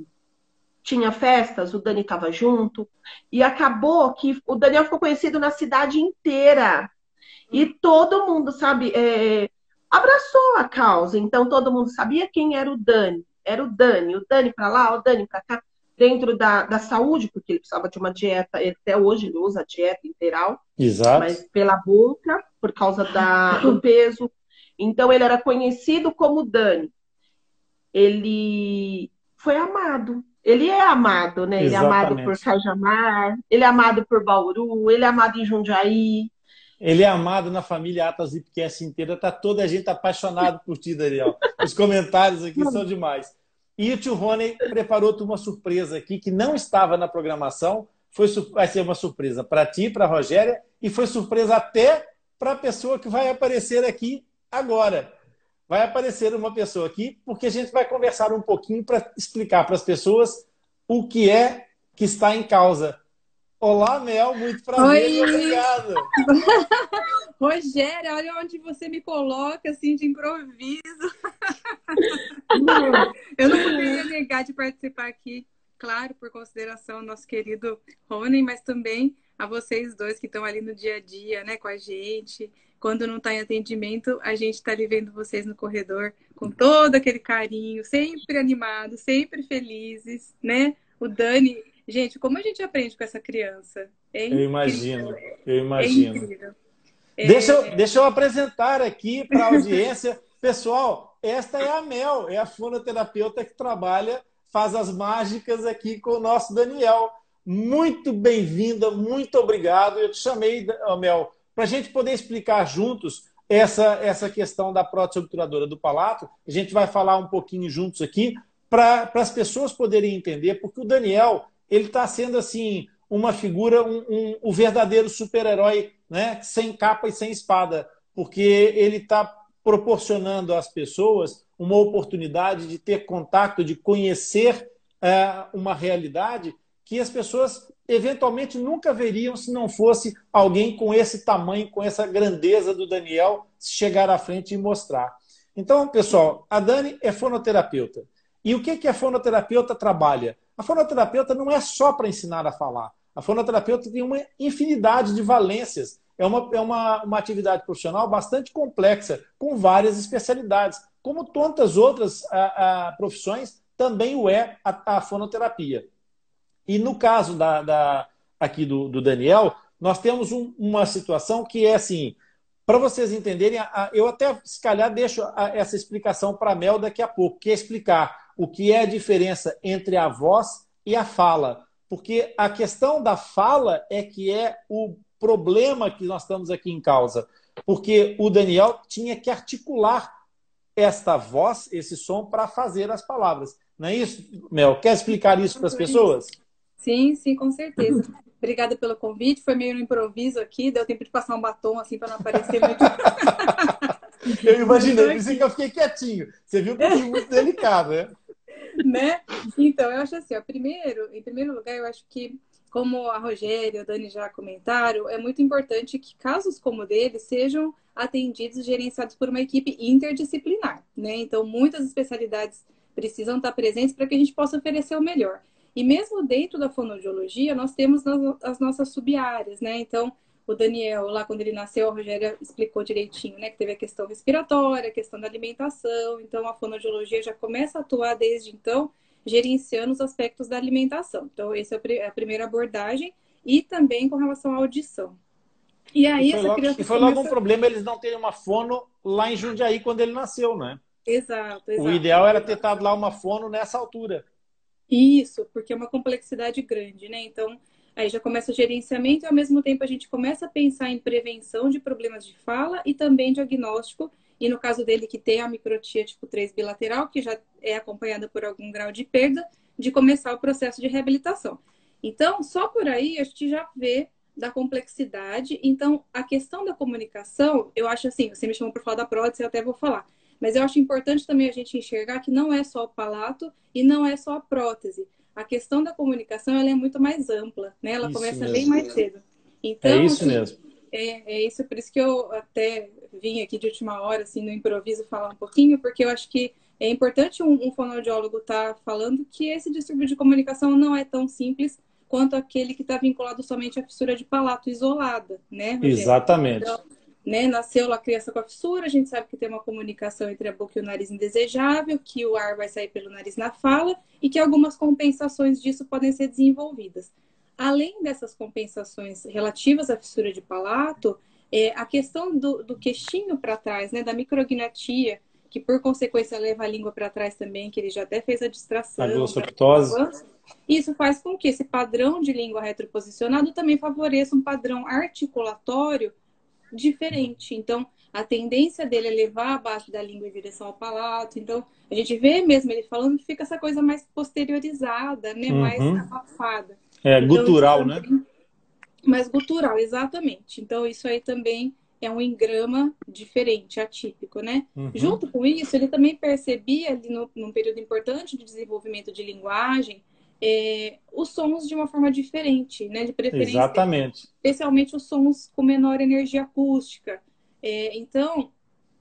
tinha festas, o Dani estava junto. E acabou que o Daniel ficou conhecido na cidade inteira. E todo mundo, sabe, é, abraçou a causa. Então todo mundo sabia quem era o Dani. Era o Dani, o Dani para lá, o Dani para cá dentro da, da saúde, porque ele precisava de uma dieta, até hoje ele usa a dieta integral, Exato. mas pela boca, por causa da, do peso. Então ele era conhecido como Dani. Ele foi amado. Ele é amado, né? Ele é amado por Cajamar, ele é amado por Bauru, ele é amado em Jundiaí. Ele é amado na família Atas Ipcast inteira. Tá toda a gente apaixonado por ti, Daniel. Os comentários aqui são demais. E o tio Rony preparou-te uma surpresa aqui que não estava na programação. Foi, vai ser uma surpresa para ti, para a Rogéria, e foi surpresa até para a pessoa que vai aparecer aqui agora. Vai aparecer uma pessoa aqui, porque a gente vai conversar um pouquinho para explicar para as pessoas o que é que está em causa. Olá, Mel, muito prazer, Oi. obrigado. Rogério, olha onde você me coloca assim de improviso. Eu não poderia negar de participar aqui, claro, por consideração ao nosso querido Rony, mas também a vocês dois que estão ali no dia a dia, né, com a gente. Quando não está em atendimento, a gente está ali vendo vocês no corredor com todo aquele carinho, sempre animados, sempre felizes, né? O Dani, gente, como a gente aprende com essa criança? É eu imagino, eu imagino. É. Deixa, eu, deixa eu apresentar aqui para a audiência. Pessoal, esta é a Mel, é a fonoterapeuta que trabalha, faz as mágicas aqui com o nosso Daniel. Muito bem-vinda, muito obrigado. Eu te chamei, Mel, para a gente poder explicar juntos essa, essa questão da prótese obturadora do palato. A gente vai falar um pouquinho juntos aqui para as pessoas poderem entender, porque o Daniel ele está sendo assim uma figura, um, um, o verdadeiro super-herói, né? sem capa e sem espada, porque ele está proporcionando às pessoas uma oportunidade de ter contato, de conhecer é, uma realidade que as pessoas eventualmente nunca veriam se não fosse alguém com esse tamanho, com essa grandeza do Daniel chegar à frente e mostrar. Então, pessoal, a Dani é fonoterapeuta. E o que, que a fonoterapeuta trabalha? A fonoterapeuta não é só para ensinar a falar. A fonoterapeuta tem uma infinidade de valências. É uma, é uma, uma atividade profissional bastante complexa, com várias especialidades. Como tantas outras a, a, profissões, também o é a, a fonoterapia. E no caso da, da aqui do, do, Daniel, nós temos um, uma situação que é assim, para vocês entenderem, eu até, se calhar, deixo essa explicação para a Mel daqui a pouco, que é explicar o que é a diferença entre a voz e a fala. Porque a questão da fala é que é o problema que nós estamos aqui em causa. Porque o Daniel tinha que articular esta voz, esse som, para fazer as palavras. Não é isso, Mel? Quer explicar isso para as pessoas? Sim, sim, com certeza. Obrigada pelo convite. Foi meio no improviso aqui, deu tempo de passar um batom assim para não aparecer muito. eu imaginei, por isso que eu fiquei quietinho. Você viu que foi muito delicado, né? Né? Então, eu acho assim, ó, primeiro, em primeiro lugar, eu acho que, como a Rogéria e a Dani já comentaram, é muito importante que casos como o dele sejam atendidos e gerenciados por uma equipe interdisciplinar, né? Então, muitas especialidades precisam estar presentes para que a gente possa oferecer o melhor. E mesmo dentro da fonoaudiologia, nós temos as nossas sub-áreas, né? Então, o Daniel, lá quando ele nasceu, a Rogéria explicou direitinho, né? Que teve a questão respiratória, a questão da alimentação. Então, a fonoaudiologia já começa a atuar desde então, gerenciando os aspectos da alimentação. Então, essa é a primeira abordagem. E também com relação à audição. E aí, e foi, logo, e foi logo um problema eles não terem uma fono lá em Jundiaí quando ele nasceu, né? Exato, exato. O ideal era ter estado lá uma fono nessa altura. Isso, porque é uma complexidade grande, né? Então, Aí já começa o gerenciamento e ao mesmo tempo a gente começa a pensar em prevenção de problemas de fala e também diagnóstico. E no caso dele que tem a microtia tipo 3 bilateral, que já é acompanhada por algum grau de perda, de começar o processo de reabilitação. Então, só por aí a gente já vê da complexidade. Então, a questão da comunicação, eu acho assim, você me chamou para falar da prótese, eu até vou falar. Mas eu acho importante também a gente enxergar que não é só o palato e não é só a prótese a questão da comunicação ela é muito mais ampla, né? Ela isso começa mesmo. bem mais cedo. Então, é isso assim, mesmo. É, é isso, por isso que eu até vim aqui de última hora, assim, no improviso, falar um pouquinho, porque eu acho que é importante um, um fonoaudiólogo estar tá falando que esse distúrbio de comunicação não é tão simples quanto aquele que está vinculado somente à fissura de palato isolada, né? Rogério? Exatamente. Então, né? Nasceu lá a criança com a fissura, a gente sabe que tem uma comunicação entre a boca e o nariz indesejável, que o ar vai sair pelo nariz na fala e que algumas compensações disso podem ser desenvolvidas. Além dessas compensações relativas à fissura de palato, é, a questão do, do queixinho para trás, né, da micrognatia, que por consequência leva a língua para trás também, que ele já até fez a distração. A glossoptose. Isso faz com que esse padrão de língua retroposicionado também favoreça um padrão articulatório diferente. Então, a tendência dele é levar a base da língua em direção ao palato. Então, a gente vê mesmo ele falando que fica essa coisa mais posteriorizada, né? Uhum. Mais abafada. É, então, gutural, né? Mais gutural, exatamente. Então, isso aí também é um engrama diferente, atípico, né? Uhum. Junto com isso, ele também percebia ali no, num período importante de desenvolvimento de linguagem é, os sons de uma forma diferente, né? De preferência. Exatamente. Especialmente os sons com menor energia acústica. É, então,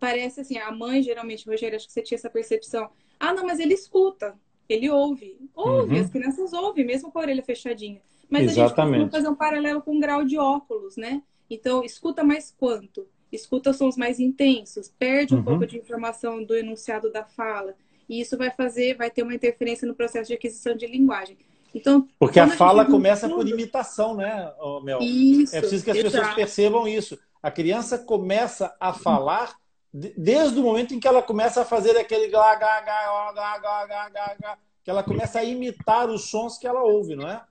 parece assim, a mãe, geralmente, Rogério, acho que você tinha essa percepção. Ah, não, mas ele escuta, ele ouve. Ouve, uhum. as crianças ouvem, mesmo com a orelha fechadinha. Mas Exatamente. a gente fazer um paralelo com o grau de óculos, né? Então, escuta mais quanto? Escuta sons mais intensos, perde um uhum. pouco de informação do enunciado da fala e isso vai fazer, vai ter uma interferência no processo de aquisição de linguagem. Então, porque a, a fala começa por imitação, né, Mel? Isso, é preciso que as exato. pessoas percebam isso. A criança começa a falar desde o momento em que ela começa a fazer aquele gá, gá, gá, gá, gá, gá, gá, gá, que ela começa a imitar os sons que ela ouve, não é?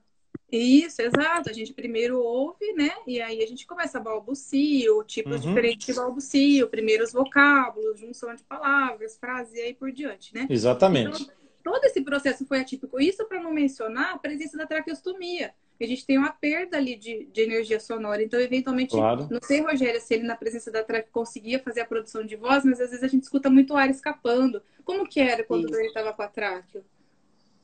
Isso, exato. A gente primeiro ouve, né? E aí a gente começa a balbucio, tipos uhum. diferentes de balbucio, primeiros vocábulos, junção de palavras, frases e aí por diante, né? Exatamente. Então, todo esse processo foi atípico. Isso para não mencionar a presença da traqueostomia. A gente tem uma perda ali de, de energia sonora. Então, eventualmente, claro. não sei, Rogério, se ele na presença da traque conseguia fazer a produção de voz, mas às vezes a gente escuta muito ar escapando. Como que era quando Isso. ele estava com a tráqueo?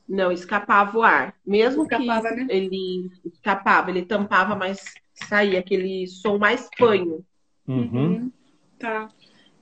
Não, escapava o ar. Mesmo Escapava, que né? ele escapava, ele tampava, mas saía aquele som mais fanho. Uhum. Tá.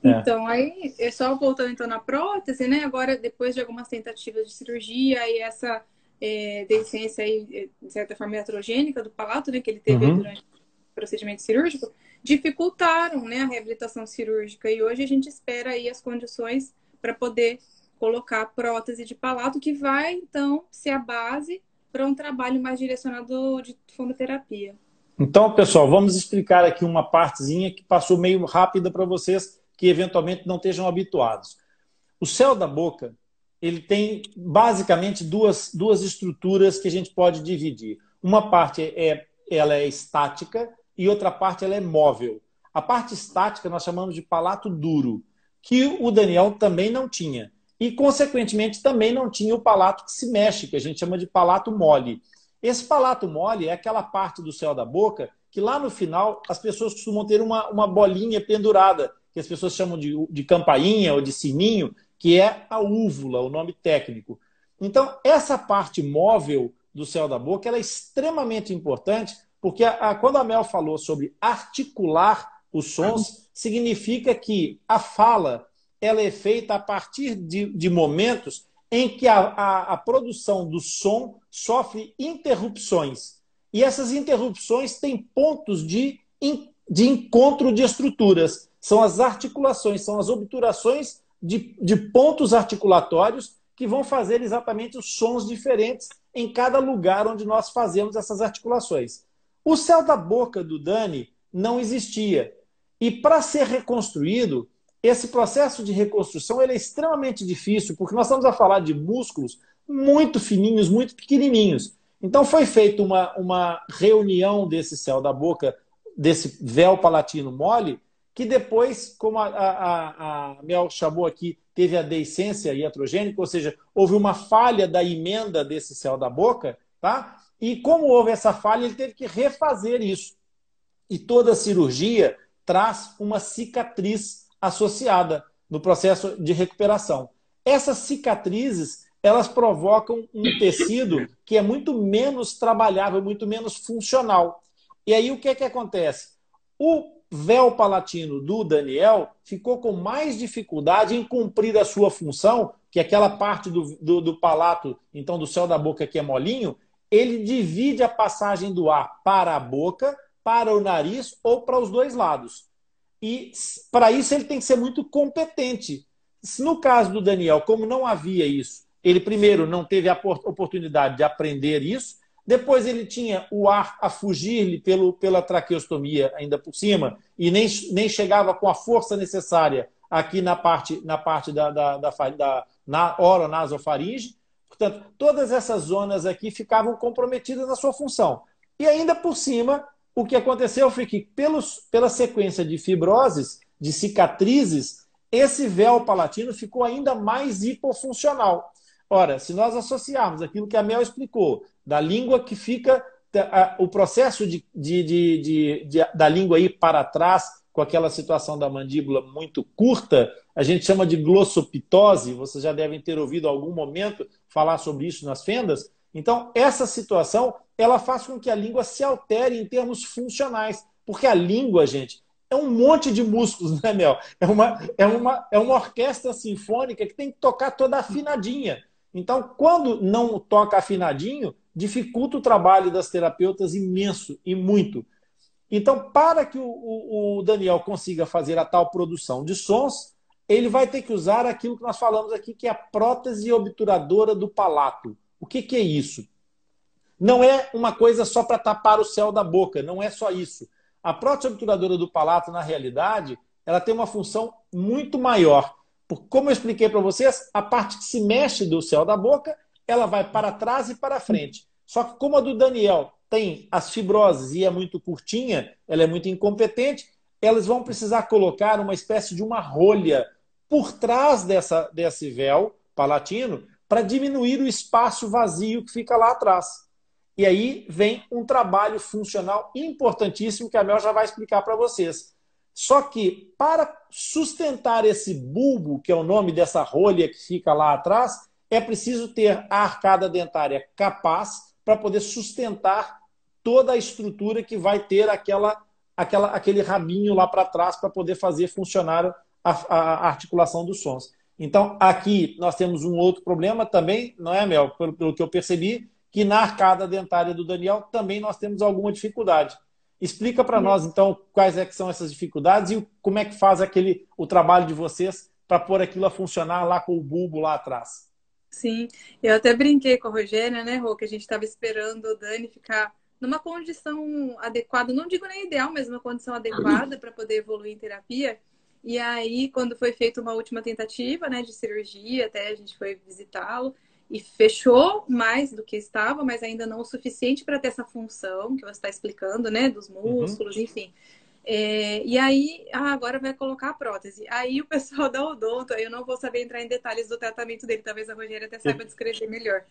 É. Então, aí, é só voltando então na prótese, né? Agora, depois de algumas tentativas de cirurgia e essa é, deficiência aí, de certa forma, iatrogênica do palato, né? Que ele teve Uhum. durante o procedimento cirúrgico, dificultaram, né? A reabilitação cirúrgica. E hoje a gente espera aí as condições para poder colocar prótese de palato, que vai, então, ser a base para um trabalho mais direcionado de fonoterapia. Então, pessoal, vamos explicar aqui uma partezinha que passou meio rápida para vocês que eventualmente não estejam habituados. O céu da boca, ele tem basicamente duas, duas estruturas que a gente pode dividir. Uma parte é ela é estática e outra parte ela é móvel. A parte estática nós chamamos de palato duro, que o Daniel também não tinha. E, consequentemente, também não tinha o palato que se mexe, que a gente chama de palato mole. Esse palato mole é aquela parte do céu da boca que lá no final as pessoas costumam ter uma, uma bolinha pendurada, que as pessoas chamam de, de campainha ou de sininho, que é a úvula, o nome técnico. Então, essa parte móvel do céu da boca ela é extremamente importante, porque a, a, quando a Mel falou sobre articular os sons, significa que a fala ela é feita a partir de, de momentos em que a, a, a, produção do som sofre interrupções. E essas interrupções têm pontos de, de encontro de estruturas. São as articulações, são as obturações de, de pontos articulatórios que vão fazer exatamente os sons diferentes em cada lugar onde nós fazemos essas articulações. O céu da boca do Dani não existia. E para ser reconstruído, esse processo de reconstrução é extremamente difícil, porque nós estamos a falar de músculos muito fininhos, muito pequenininhos. Então foi feita uma, uma reunião desse céu da boca, desse véu palatino mole, que depois, como a, a, a Mel chamou aqui, teve a deiscência iatrogênica, ou seja, houve uma falha da emenda desse céu da boca, tá? E como houve essa falha, ele teve que refazer isso. E toda cirurgia traz uma cicatriz associada no processo de recuperação. Essas cicatrizes, elas provocam um tecido que é muito menos trabalhável, muito menos funcional. E aí o que é que acontece? O véu palatino do Daniel ficou com mais dificuldade em cumprir a sua função, que aquela parte do, do, do palato, então do céu da boca que é molinho, ele divide a passagem do ar para a boca, para o nariz ou para os dois lados. E para isso ele tem que ser muito competente. No caso do Daniel, como não havia isso, ele primeiro não teve a oportunidade de aprender isso, depois ele tinha o ar a fugir-lhe pela traqueostomia ainda por cima e nem, nem chegava com a força necessária aqui na parte, na parte da, da, da, da na oronasofaringe. Portanto, todas essas zonas aqui ficavam comprometidas na sua função. E ainda por cima, o que aconteceu foi que, pelos, pela sequência de fibroses, de cicatrizes, esse véu palatino ficou ainda mais hipofuncional. Ora, se nós associarmos aquilo que a Mel explicou, da língua que fica, o processo de, de, de, de, da língua ir para trás, com aquela situação da mandíbula muito curta, a gente chama de glossopitose, vocês já devem ter ouvido algum momento falar sobre isso nas fendas. Então, essa situação, ela faz com que a língua se altere em termos funcionais, porque a língua, gente, é um monte de músculos, né, Mel? É uma, é uma, é uma orquestra sinfônica que tem que tocar toda afinadinha. Então, quando não toca afinadinho, dificulta o trabalho das terapeutas imenso e muito. Então, para que o, o, Daniel consiga fazer a tal produção de sons, ele vai ter que usar aquilo que nós falamos aqui, que é a prótese obturadora do palato. O que, que é isso? Não é uma coisa só para tapar o céu da boca, não é só isso. A prótese obturadora do palato, na realidade, ela tem uma função muito maior. Como eu expliquei para vocês, a parte que se mexe do céu da boca, ela vai para trás e para frente. Só que como a do Daniel tem as fibroses e é muito curtinha, ela é muito incompetente, elas vão precisar colocar uma espécie de uma rolha por trás dessa, desse véu palatino para diminuir o espaço vazio que fica lá atrás. E aí vem um trabalho funcional importantíssimo que a Mel já vai explicar para vocês. Só que para sustentar esse bulbo, que é o nome dessa rolha que fica lá atrás, é preciso ter a arcada dentária capaz para poder sustentar toda a estrutura que vai ter aquela, aquela, aquele rabinho lá para trás para poder fazer funcionar a, a, articulação dos sons. Então, aqui nós temos um outro problema também, não é, Mel? Pelo, pelo que eu percebi, que na arcada dentária do Daniel também nós temos alguma dificuldade. Explica para nós, então, quais é são essas dificuldades e como é que faz aquele, o trabalho de vocês para pôr aquilo a funcionar lá com o bulbo lá atrás. Sim, eu até brinquei com a Rogéria, né, Rô, que a gente estava esperando o Dani ficar numa condição adequada, não digo nem ideal, mas uma condição adequada para poder evoluir em terapia. E aí, quando foi feita uma última tentativa, né, de cirurgia, até a gente foi visitá-lo e fechou mais do que estava, mas ainda não o suficiente para ter essa função que você está explicando, né, dos uhum. músculos, uhum. enfim. É, e aí, ah, agora vai colocar a prótese. Aí o pessoal da odonto, eu não vou saber entrar em detalhes do tratamento dele, talvez a Rogéria até saiba descrever melhor.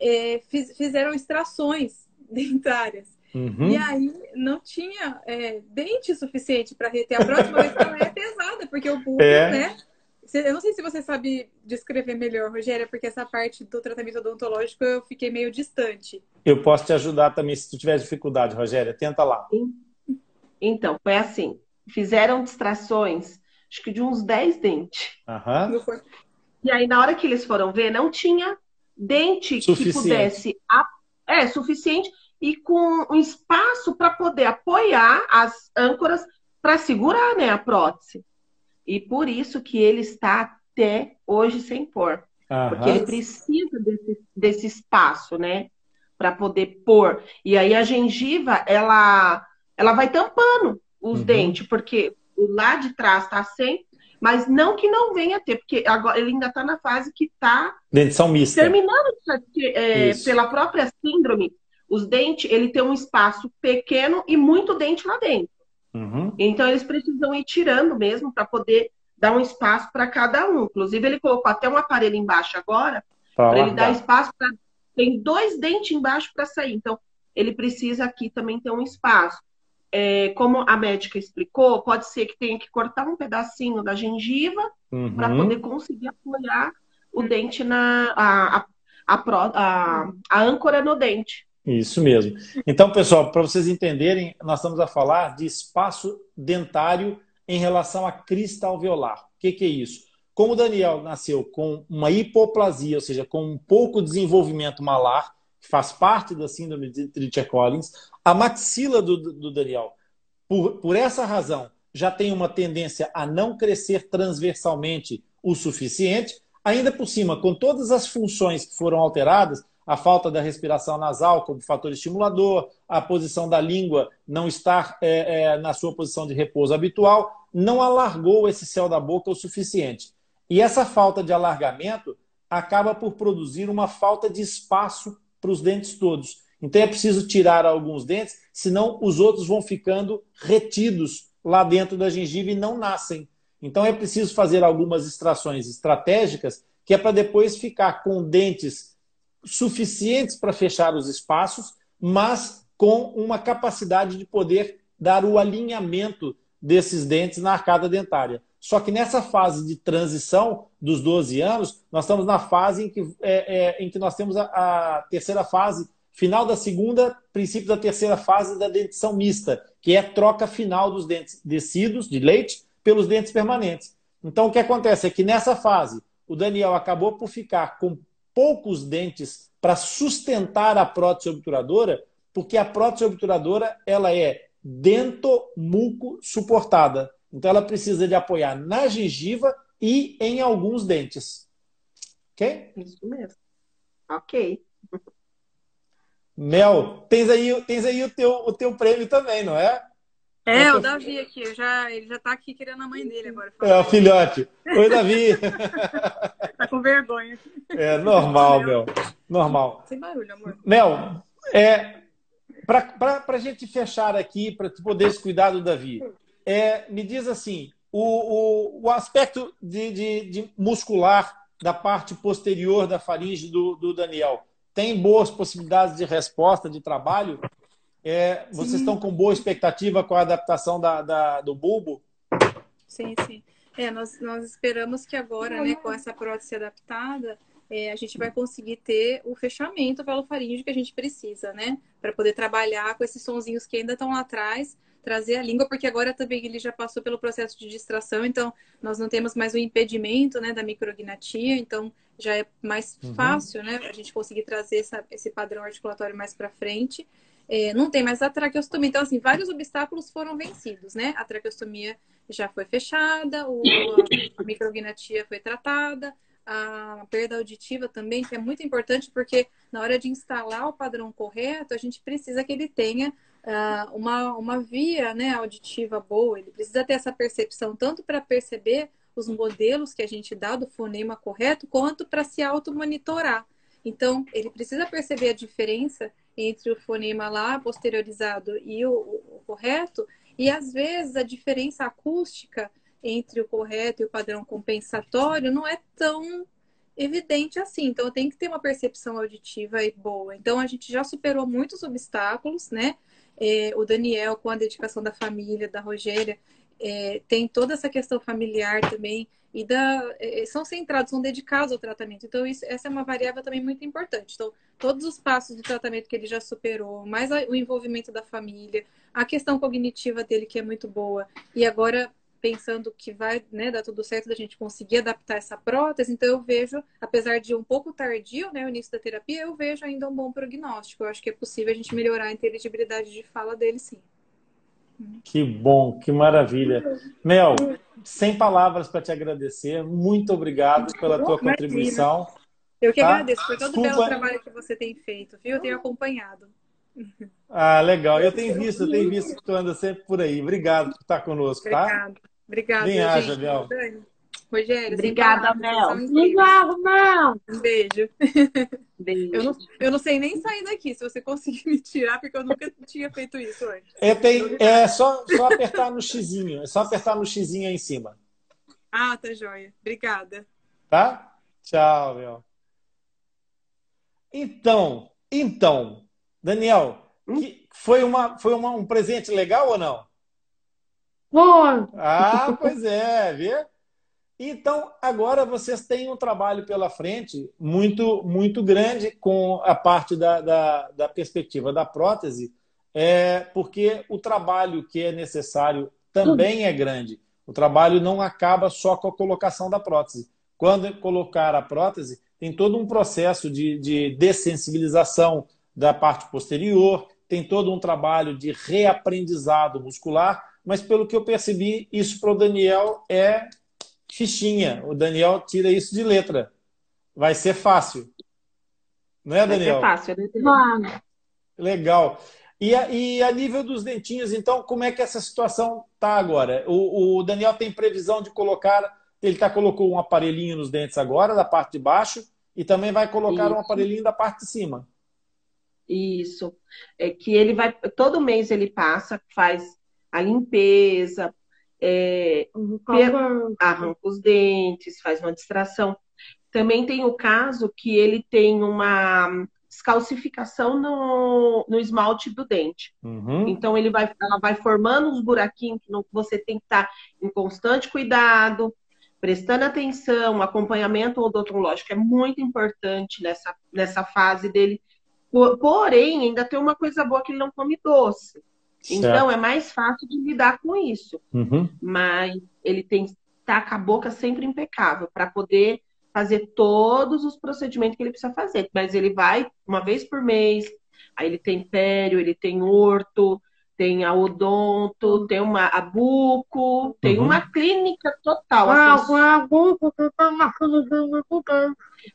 É, fiz, fizeram extrações dentárias. Uhum. E aí não tinha é, dente suficiente para reter a prótese, mas ela é pesada, porque o pulso, é. né? Eu não sei se você sabe descrever melhor, Rogéria, porque essa parte do tratamento odontológico eu fiquei meio distante. Eu posso te ajudar também se tu tiver dificuldade, Rogéria. Tenta lá. Então, foi assim. Fizeram distrações, acho que de uns 10 dentes. Uhum. E aí, na hora que eles foram ver, não tinha dente suficiente. que pudesse. É, suficiente e com um espaço para poder apoiar as âncoras para segurar né, a prótese. E por isso que ele está até hoje sem pôr. Uhum. Porque ele precisa desse, desse espaço, né? Para poder pôr. E aí a gengiva, ela, ela vai tampando os uhum. dentes, porque o lá de trás está sem, mas não que não venha a ter, porque agora ele ainda está na fase que está dentição mista. Terminando é, pela própria síndrome, os dentes, ele tem um espaço pequeno e muito dente lá dentro. Uhum. Então, eles precisam ir tirando mesmo para poder dar um espaço para cada um. Inclusive, ele colocou até um aparelho embaixo agora, para ele dar espaço para. Tem dois dentes embaixo para sair. Então, ele precisa aqui também ter um espaço. É, como a médica explicou, pode ser que tenha que cortar um pedacinho da gengiva uhum. para poder conseguir apoiar o dente na. A, a, a, a, a âncora no dente. Isso mesmo. Então, pessoal, para vocês entenderem, nós estamos a falar de espaço dentário em relação à crista alveolar. O que, que é isso? Como o Daniel nasceu com uma hipoplasia, ou seja, com um pouco desenvolvimento malar, que faz parte da síndrome de Treacher-Collins, a maxila do, do Daniel, por, por essa razão, já tem uma tendência a não crescer transversalmente o suficiente. Ainda por cima, com todas as funções que foram alteradas, a falta da respiração nasal como fator estimulador, a posição da língua não estar é, é, na sua posição de repouso habitual, não alargou esse céu da boca o suficiente. E essa falta de alargamento acaba por produzir uma falta de espaço para os dentes todos. Então é preciso tirar alguns dentes, senão os outros vão ficando retidos lá dentro da gengiva e não nascem. Então é preciso fazer algumas extrações estratégicas, que é para depois ficar com dentes suficientes para fechar os espaços, mas com uma capacidade de poder dar o alinhamento desses dentes na arcada dentária. Só que nessa fase de transição dos 12 anos, nós estamos na fase em que, é, é, em que nós temos a, a, terceira fase, final da segunda, princípio da terceira fase da dentição mista, que é a troca final dos dentes descidos de leite pelos dentes permanentes. Então, o que acontece é que nessa fase, o Daniel acabou por ficar com poucos dentes para sustentar a prótese obturadora, porque a prótese obturadora ela é dentomuco suportada. Então ela precisa de apoiar na gengiva e em alguns dentes. Ok? Isso mesmo. Ok. Mel, tens aí, tens aí o, teu, o teu prêmio também, não é? É, o Davi aqui, já, ele já tá aqui querendo a mãe dele agora. É, o filhote. Oi, Davi. tá com vergonha. É, normal, Mel. Normal. Sem barulho, amor. Mel, é, para a gente fechar aqui, para poder cuidar do Davi, é, me diz assim, o, o, o aspecto de, de, de, muscular da parte posterior da faringe do, do Daniel tem boas possibilidades de resposta, de trabalho? É, vocês sim. estão com boa expectativa com a adaptação da, da, do bulbo? Sim, sim. É, nós, nós esperamos que agora, né, com essa prótese adaptada, é, a gente vai conseguir ter o fechamento velofaríngeo que a gente precisa, né? Para poder trabalhar com esses sonzinhos que ainda estão lá atrás, trazer a língua, porque agora também ele já passou pelo processo de distração, então nós não temos mais o impedimento né, da micrognatia, então já é mais uhum. fácil, né? A gente conseguir trazer essa, esse padrão articulatório mais para frente. É, não tem mais a traqueostomia. Então, assim, vários obstáculos foram vencidos, né? A traqueostomia já foi fechada, o, a micrognatia foi tratada, a perda auditiva também, que é muito importante, porque na hora de instalar o padrão correto, a gente precisa que ele tenha uh, uma, uma via né, auditiva boa, ele precisa ter essa percepção tanto para perceber os modelos que a gente dá do fonema correto, quanto para se auto-monitorar. Então, ele precisa perceber a diferença entre o fonema lá posteriorizado e o, o, correto, e às vezes a diferença acústica entre o correto e o padrão compensatório não é tão evidente assim. Então, tem que ter uma percepção auditiva boa. Então, a gente já superou muitos obstáculos, né? É, o Daniel, com a dedicação da família, da Rogéria, é, tem toda essa questão familiar também e da, é, são centrados, são dedicados ao tratamento. Então, isso, essa é uma variável também muito importante. Então, todos os passos do tratamento que ele já superou, mais o envolvimento da família, a questão cognitiva dele, que é muito boa, e agora pensando que vai né, dar tudo certo da gente conseguir adaptar essa prótese, então eu vejo, apesar de um pouco tardio, né, o início da terapia, eu vejo ainda um bom prognóstico. Eu acho que é possível a gente melhorar a inteligibilidade de fala dele, sim. Que bom, que maravilha. Mel, sem palavras para te agradecer, muito obrigado pela tua Imagina. contribuição. Eu que tá? agradeço por todo Desculpa. o belo trabalho que você tem feito, viu? Eu tenho acompanhado. Ah, legal. Eu tenho visto, eu tenho visto que tu anda sempre por aí. Obrigado por estar conosco, tá? Obrigado. Obrigada. Bem haja, Mel. Rogério, Obrigada, Mel. Obrigado, Mel. Um beijo. beijo. Eu, não, eu não sei nem sair daqui, se você conseguir me tirar, porque eu nunca tinha feito isso antes. É, tem, é só, só apertar no xizinho. É só apertar no xizinho aí em cima. Ah, tá joia. Obrigada. Tá? Tchau, Mel. Então, então, Daniel, hum? foi, uma, foi uma, um presente legal ou não? Foi. Ah, pois é, viu? Então, agora vocês têm um trabalho pela frente muito, muito grande com a parte da, da, da perspectiva da prótese, é, porque o trabalho que é necessário também é grande. O trabalho não acaba só com a colocação da prótese. Quando colocar a prótese, tem todo um processo de, de dessensibilização da parte posterior, tem todo um trabalho de reaprendizado muscular mas pelo que eu percebi, isso para o Daniel é fichinha. O Daniel tira isso de letra. Vai ser fácil. Não é, Daniel? Vai ser fácil. Mano. Legal. E a, e a nível dos dentinhos, então, como é que essa situação tá agora? O, o Daniel tem previsão de colocar. Ele tá, colocou um aparelhinho nos dentes agora, da parte de baixo, e também vai colocar Isso. um aparelhinho da parte de cima. Isso. É que ele vai. Todo mês ele passa, faz a limpeza, é, arranca os dentes, faz uma distração. Também tem o caso que ele tem uma descalcificação no, no esmalte do dente. Uhum. Então ele vai, ela vai formando uns buraquinhos que você tem que estar em constante cuidado, prestando atenção, acompanhamento odontológico é muito importante nessa, nessa fase dele. Porém, ainda tem uma coisa boa que ele não come doce. Então é mais fácil de lidar com isso. Uhum. Mas ele tem tá com a boca sempre impecável para poder fazer todos os procedimentos que ele precisa fazer. Mas ele vai uma vez por mês, aí ele tem pério, ele tem orto, tem a odonto, tem uma a buco, tem uhum. uma clínica total. Ah, assim. a buco,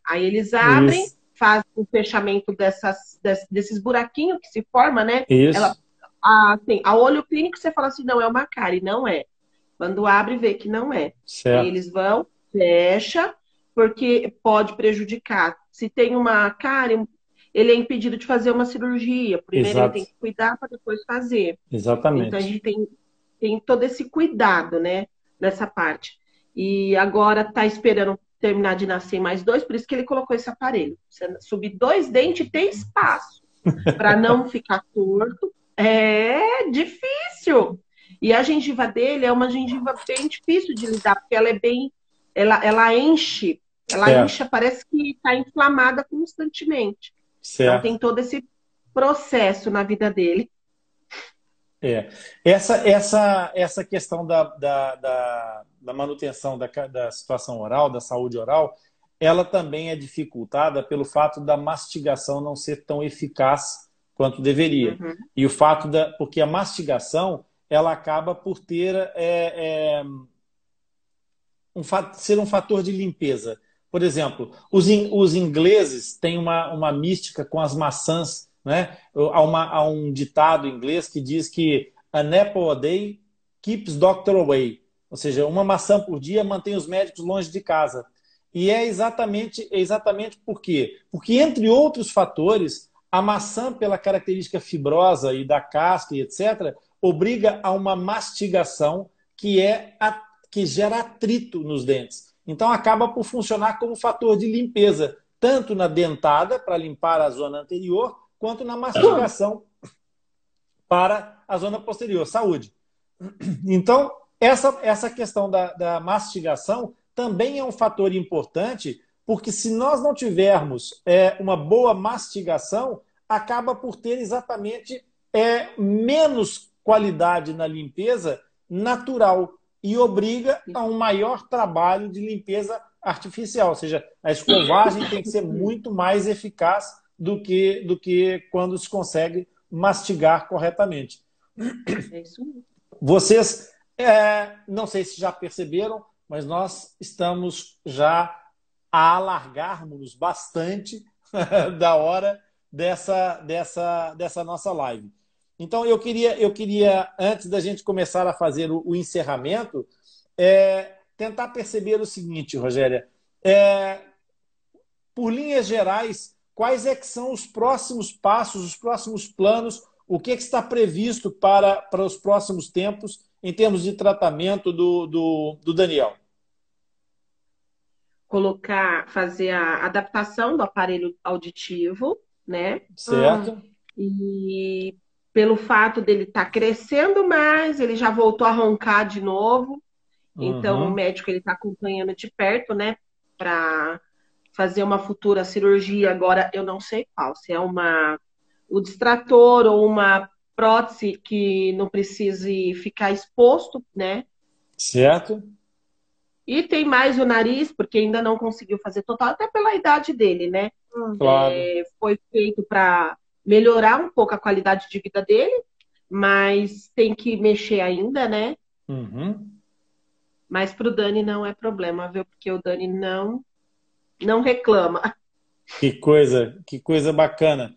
aí eles abrem, Isso. fazem o fechamento dessas, desses buraquinhos que se forma, né? Isso. Ela a, assim, a olho clínico você fala assim, não, é uma cárie, não é. Quando abre, vê que não é. Certo. Eles vão, fecha, porque pode prejudicar. Se tem uma cárie, ele é impedido de fazer uma cirurgia. Primeiro Exato. ele tem que cuidar para depois fazer. Exatamente. Então a gente tem, tem todo esse cuidado, né, nessa parte. E agora está esperando terminar de nascer mais dois, por isso que ele colocou esse aparelho. Você subir dois dentes tem espaço para não ficar torto é difícil. E a gengiva dele é uma gengiva bem difícil de lidar, porque ela é bem. Ela, ela enche Ela certo. incha, parece que está inflamada constantemente. Então, certo. Então tem todo esse processo na vida dele. É. Essa, essa, essa questão da, da, da, da manutenção da, da situação oral, da saúde oral, ela também é dificultada pelo fato da mastigação não ser tão eficaz quanto deveria. Uhum. E o fato da. Porque a mastigação ela acaba por ter. É, é, um, ser um fator de limpeza. Por exemplo, os, in, os ingleses têm uma, uma mística com as maçãs né? Há, uma, há um ditado em inglês que diz que an apple a day keeps doctor away. Ou seja, uma maçã por dia mantém os médicos longe de casa. E é exatamente, é exatamente por quê? Porque, entre outros fatores, a maçã, pela característica fibrosa e da casca e etc., obriga a uma mastigação que, é a, que gera atrito nos dentes. Então, acaba por funcionar como fator de limpeza, tanto na dentada, para limpar a zona anterior, quanto na mastigação para a zona posterior, saúde. Então, essa, essa questão da, da mastigação também é um fator importante, porque se nós não tivermos é, uma boa mastigação, acaba por ter exatamente é, menos qualidade na limpeza natural e obriga a um maior trabalho de limpeza artificial, ou seja, a escovagem tem que ser muito mais eficaz do que, do que quando se consegue mastigar corretamente. É isso mesmo. Vocês, é, não sei se já perceberam, mas nós estamos já a alargarmos bastante da hora dessa, dessa, dessa nossa live. Então, eu queria, eu queria, antes da gente começar a fazer o, o encerramento, é, tentar perceber o seguinte, Rogéria. É, por linhas gerais, quais é que são os próximos passos, os próximos planos, o que, é que está previsto para, para os próximos tempos em termos de tratamento do, do, do Daniel? Colocar, fazer a adaptação do aparelho auditivo, né? Certo. E pelo fato dele estar tá crescendo mais, ele já voltou a roncar de novo. Então, uhum. o médico ele está acompanhando de perto, né? Para fazer uma futura cirurgia, agora eu não sei qual, se é uma o distrator ou uma prótese que não precise ficar exposto, né? Certo. E tem mais o nariz, porque ainda não conseguiu fazer total, até pela idade dele, né? Claro. É, foi feito para melhorar um pouco a qualidade de vida dele, mas tem que mexer ainda, né? Uhum. Mas para o Dani não é problema, viu? Porque o Dani não não reclama. Que coisa, que coisa bacana.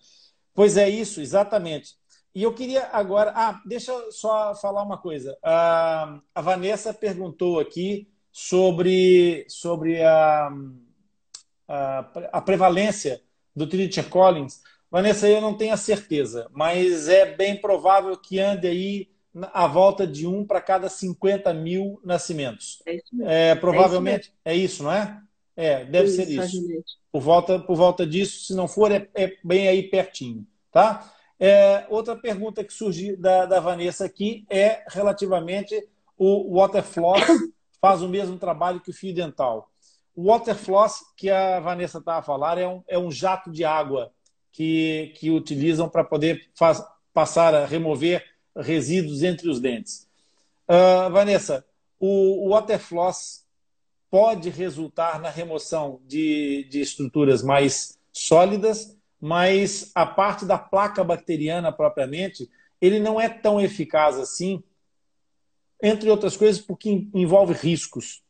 Pois é isso, exatamente. E eu queria agora. Ah, deixa eu só falar uma coisa. A, a Vanessa perguntou aqui sobre, sobre a, a, a prevalência do Trinity Collins. Vanessa, eu não tenho a certeza, mas é bem provável que ande aí à volta de um para cada 50 mil nascimentos. É isso mesmo. É, provavelmente é isso, é isso não é? É, deve isso, ser isso. Por volta, por volta disso, se não for, é, é bem aí pertinho. Tá? É, outra pergunta que surgiu da, da Vanessa aqui é relativamente o Waterfloss faz o mesmo trabalho que o fio dental. O Waterfloss, que a Vanessa estava a falar, é um, é um jato de água que, que utilizam para poder faz, passar a remover resíduos entre os dentes. Uh, Vanessa, o, o Waterfloss pode resultar na remoção de, de estruturas mais sólidas, mas a parte da placa bacteriana propriamente, ele não é tão eficaz assim, entre outras coisas, porque envolve riscos.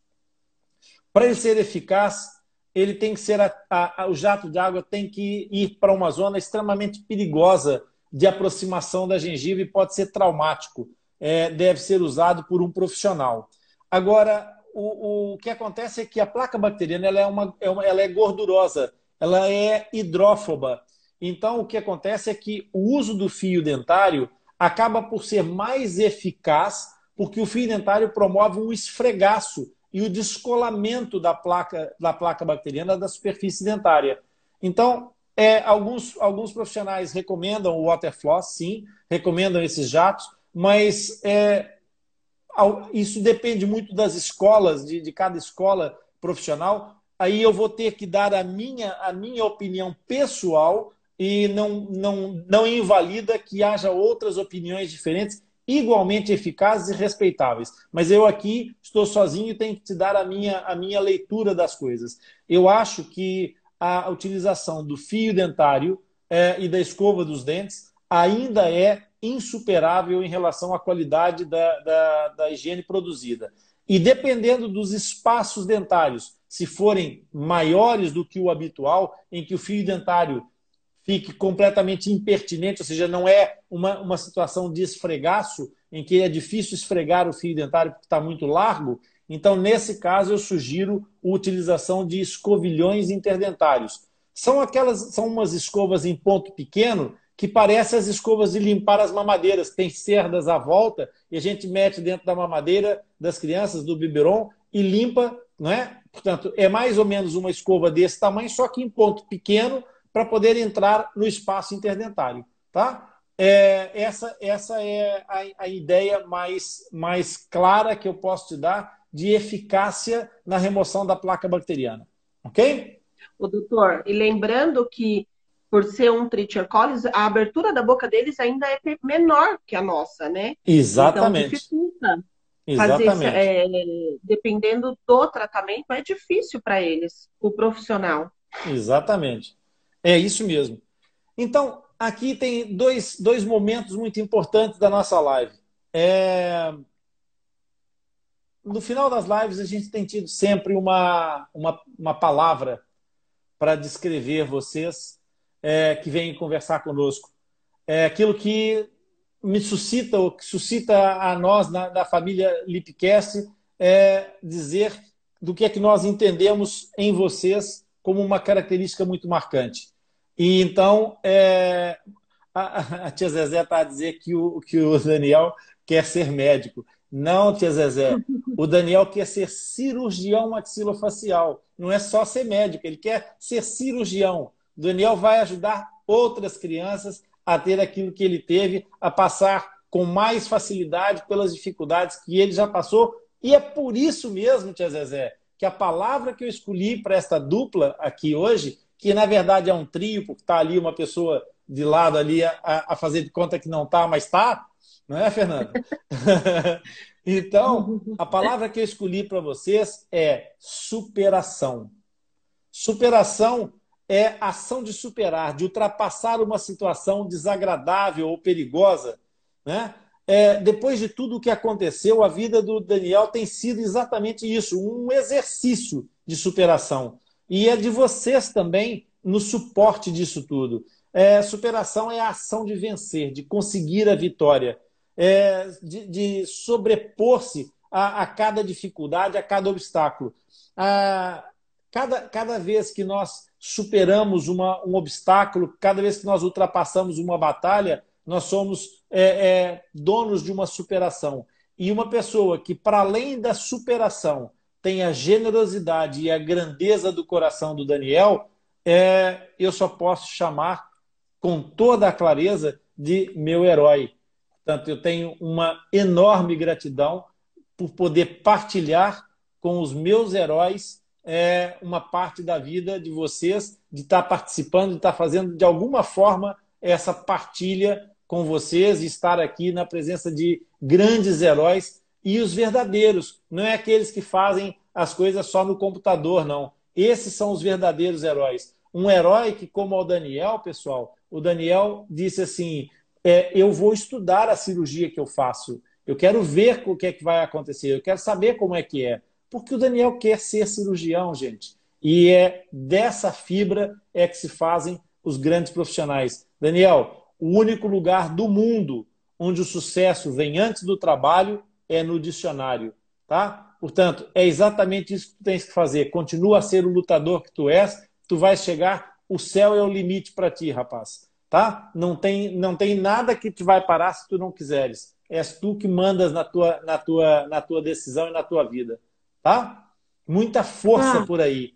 Para ele ser eficaz, ele tem que ser a, a, o jato de água tem que ir para uma zona extremamente perigosa de aproximação da gengiva e pode ser traumático. É, deve ser usado por um profissional. Agora, o, o que acontece é que a placa bacteriana ela é, uma, é uma, ela é gordurosa, ela é hidrófoba. Então, o que acontece é que o uso do fio dentário acaba por ser mais eficaz, porque o fio dentário promove um esfregaço e o descolamento da placa, da placa bacteriana da superfície dentária. Então, é, alguns, alguns profissionais recomendam o Waterfloss, sim, recomendam esses jatos, mas é, isso depende muito das escolas, de, de cada escola profissional. aí eu vou ter que dar a minha, a minha opinião pessoal e não, não, não invalida que haja outras opiniões diferentes igualmente eficazes e respeitáveis. Mas eu aqui estou sozinho e tenho que te dar a minha, a minha leitura das coisas. Eu acho que a utilização do fio dentário é, e da escova dos dentes ainda é insuperável em relação à qualidade da, da, da higiene produzida. E dependendo dos espaços dentários, se forem maiores do que o habitual, em que o fio dentário fique completamente impertinente, ou seja, não é uma, uma situação de esfregaço, em que é difícil esfregar o fio dentário porque está muito largo. Então, nesse caso, eu sugiro a utilização de escovilhões interdentários. São aquelas, são umas escovas em ponto pequeno que parecem as escovas de limpar as mamadeiras. Tem cerdas à volta e a gente mete dentro da mamadeira das crianças, do biberon, e limpa, não é? Portanto, é mais ou menos uma escova desse tamanho, só que em ponto pequeno, para poder entrar no espaço interdentário. Tá? É, essa, essa é a, a, ideia mais, mais clara que eu posso te dar de eficácia na remoção da placa bacteriana. Ok? O doutor, e lembrando que por ser um trichiocolis, a abertura da boca deles ainda é menor que a nossa, né? Exatamente. Então dificulta. Exatamente. Fazer, é, dependendo do tratamento, é difícil para eles, o profissional. Exatamente. É isso mesmo. Então, aqui tem dois, dois momentos muito importantes da nossa live. É... No final das lives, a gente tem tido sempre uma, uma, uma palavra para descrever vocês é, que vêm conversar conosco. É aquilo que me suscita, ou que suscita a nós, na, da família Lipcast, é dizer do que é que nós entendemos em vocês como uma característica muito marcante. E então, é, a, a, tia Zezé está a dizer que o, que o Daniel quer ser médico. Não, tia Zezé. O Daniel quer ser cirurgião maxilofacial. Não é só ser médico, ele quer ser cirurgião. O Daniel vai ajudar outras crianças a ter aquilo que ele teve, a passar com mais facilidade pelas dificuldades que ele já passou. E é por isso mesmo, tia Zezé, que a palavra que eu escolhi para esta dupla aqui hoje que na verdade é um trio, porque está ali uma pessoa de lado ali a, a fazer de conta que não está, mas está, não é, Fernanda? então, a palavra que eu escolhi para vocês é superação. Superação é ação de superar, de ultrapassar uma situação desagradável ou perigosa. Né? É, depois de tudo o que aconteceu, a vida do Daniel tem sido exatamente isso, um exercício de superação e é de vocês também no suporte disso tudo. É, superação é a ação de vencer, de conseguir a vitória, é, de, de sobrepor-se a, a, cada dificuldade, a cada obstáculo. A, cada, cada vez que nós superamos uma, um obstáculo, cada vez que nós ultrapassamos uma batalha, nós somos é, é donos de uma superação. E uma pessoa que, para além da superação, tem a generosidade e a grandeza do coração do Daniel, é, eu só posso chamar com toda a clareza de meu herói. Portanto, eu tenho uma enorme gratidão por poder partilhar com os meus heróis é, uma parte da vida de vocês, de estar participando, de estar fazendo de alguma forma essa partilha com vocês e estar aqui na presença de grandes heróis e os verdadeiros, não é aqueles que fazem as coisas só no computador, não. Esses são os verdadeiros heróis. Um herói que, como o Daniel, pessoal, o Daniel disse assim: é, eu vou estudar a cirurgia que eu faço. Eu quero ver o que é que vai acontecer. Eu quero saber como é que é. Porque o Daniel quer ser cirurgião, gente. E é dessa fibra é que se fazem os grandes profissionais. Daniel, o único lugar do mundo onde o sucesso vem antes do trabalho é no dicionário, tá? Portanto, é exatamente isso que tu tens que fazer. Continua a ser o lutador que tu és, tu vais chegar, o céu é o limite para ti, rapaz, tá? Não tem, não tem nada que te vai parar se tu não quiseres. És tu que mandas na tua, na tua, na tua decisão e na tua vida, tá? Muita força ah. por aí.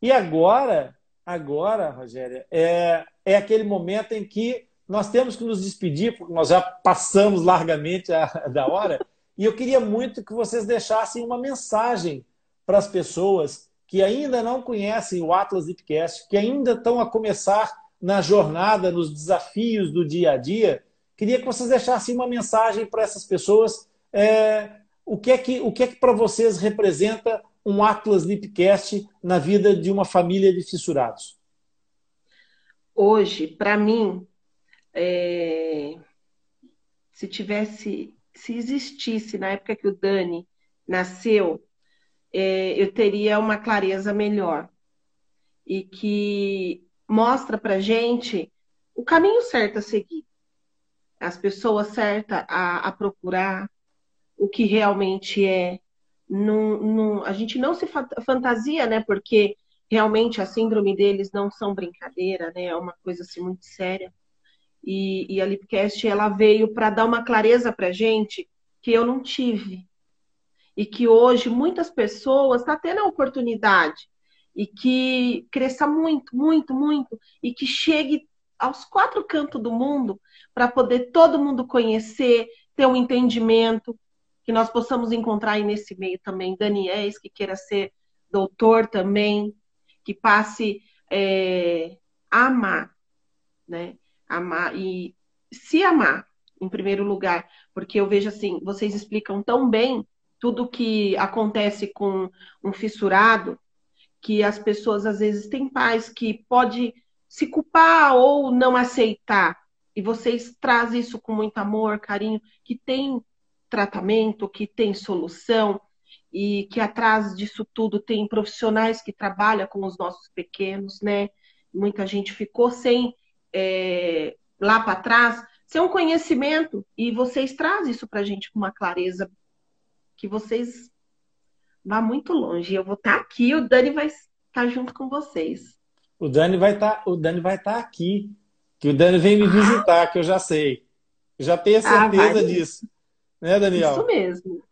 E agora, agora, Rogéria, é, é aquele momento em que nós temos que nos despedir, porque nós já passamos largamente a, da hora. E eu queria muito que vocês deixassem uma mensagem para as pessoas que ainda não conhecem o Atlas Lipcast, que ainda estão a começar na jornada, nos desafios do dia a dia, queria que vocês deixassem uma mensagem para essas pessoas. É, o que é que, o que, é que para vocês representa um Atlas Lipcast na vida de uma família de fissurados? Hoje, para mim, é... se tivesse, se existisse na época que o Dani nasceu, é... eu teria uma clareza melhor e que mostra para gente o caminho certo a seguir, as pessoas certas a, a procurar, o que realmente é. a gente não se fantasia, né? Porque realmente a síndrome deles não são brincadeira, né? É uma coisa assim muito séria. E, e a Lipcast ela veio para dar uma clareza para gente que eu não tive. E que hoje muitas pessoas estão tá tendo a oportunidade. E que cresça muito, muito, muito. E que chegue aos quatro cantos do mundo para poder todo mundo conhecer, ter um entendimento, que nós possamos encontrar aí nesse meio também. Daniels, que queira ser doutor também, que passe é, a amar, né? Amar e se amar, em primeiro lugar, porque eu vejo assim, vocês explicam tão bem tudo que acontece com um fissurado, que as pessoas às vezes têm pais que pode se culpar ou não aceitar. E vocês trazem isso com muito amor, carinho, que tem tratamento, que tem solução e que atrás disso tudo tem profissionais que trabalham com os nossos pequenos, né? Muita gente ficou sem é, lá para trás, sem um conhecimento e vocês trazem isso para a gente com uma clareza que vocês vá muito longe. Eu vou estar tá aqui, o Dani vai estar tá junto com vocês. O Dani vai estar, tá, o Dani vai estar aqui, que o Dani vem me visitar, que eu já sei, eu já tenho ah, certeza ah, disso, né, Daniel? Isso mesmo.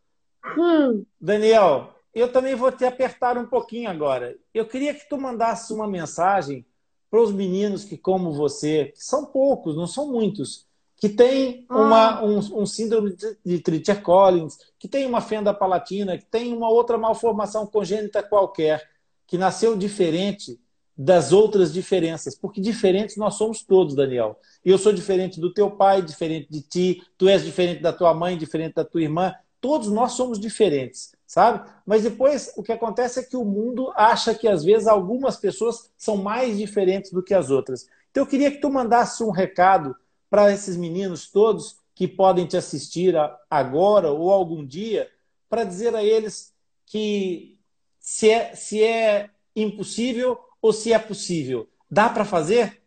Hum. Daniel, eu também vou te apertar um pouquinho agora. Eu queria que tu mandasse uma mensagem para os meninos que, como você, que são poucos, não são muitos, que tem uma, ah. um, um, síndrome de Treacher Collins, que tem uma fenda palatina, que tem uma outra malformação congênita qualquer, que nasceu diferente das outras diferenças, porque diferentes nós somos todos, Daniel. Eu sou diferente do teu pai, diferente de ti, tu és diferente da tua mãe, diferente da tua irmã, todos nós somos diferentes, sabe? Mas depois o que acontece é que o mundo acha que às vezes algumas pessoas são mais diferentes do que as outras. Então eu queria que tu mandasse um recado para esses meninos todos que podem te assistir agora ou algum dia, para dizer a eles que se é, se é impossível ou se é possível. Dá para fazer?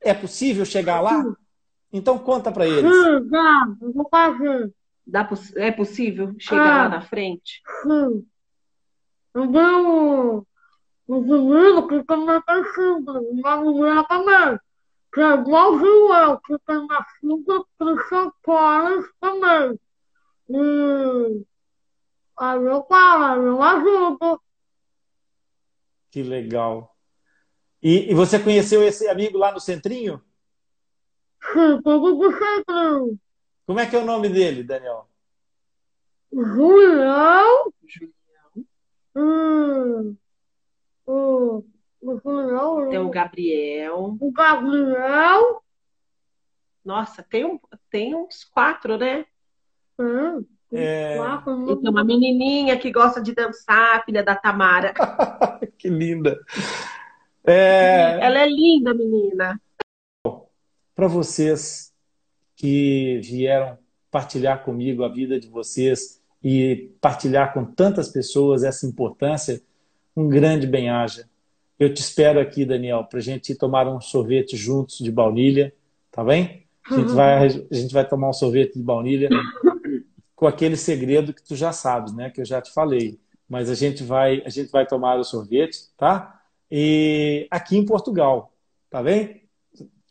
É possível chegar lá? Então conta para eles. Dá, eu vou fazer. Dá, é possível chegar ah, lá na frente? Sim. Então, o menino que também tem síndrome, uma menina também, que é igualzinho eu, que tem Christian Collins também. E aí eu falo, eu ajudo. Que legal. E, e você conheceu esse amigo lá no Centrinho? Sim, tudo do Centrinho. Como é que é o nome dele, Daniel? Julião. Julião. Hum. Hum. O Julião. Tem o Gabriel. O Gabriel. Nossa, tem, um, tem uns quatro, né? Hum. É... E tem uma menininha que gosta de dançar, filha da Tamara. que linda. É... Ela é linda, menina. Para vocês que vieram partilhar comigo a vida de vocês e partilhar com tantas pessoas essa importância, um grande bem-aja. Eu te espero aqui, Daniel, para a gente tomar um sorvete juntos de baunilha, tá bem? A gente, vai, a gente vai tomar um sorvete de baunilha com aquele segredo que tu já sabes, né? Que eu já te falei. Mas a gente vai, a gente vai tomar o sorvete, tá? E aqui em Portugal, tá bem?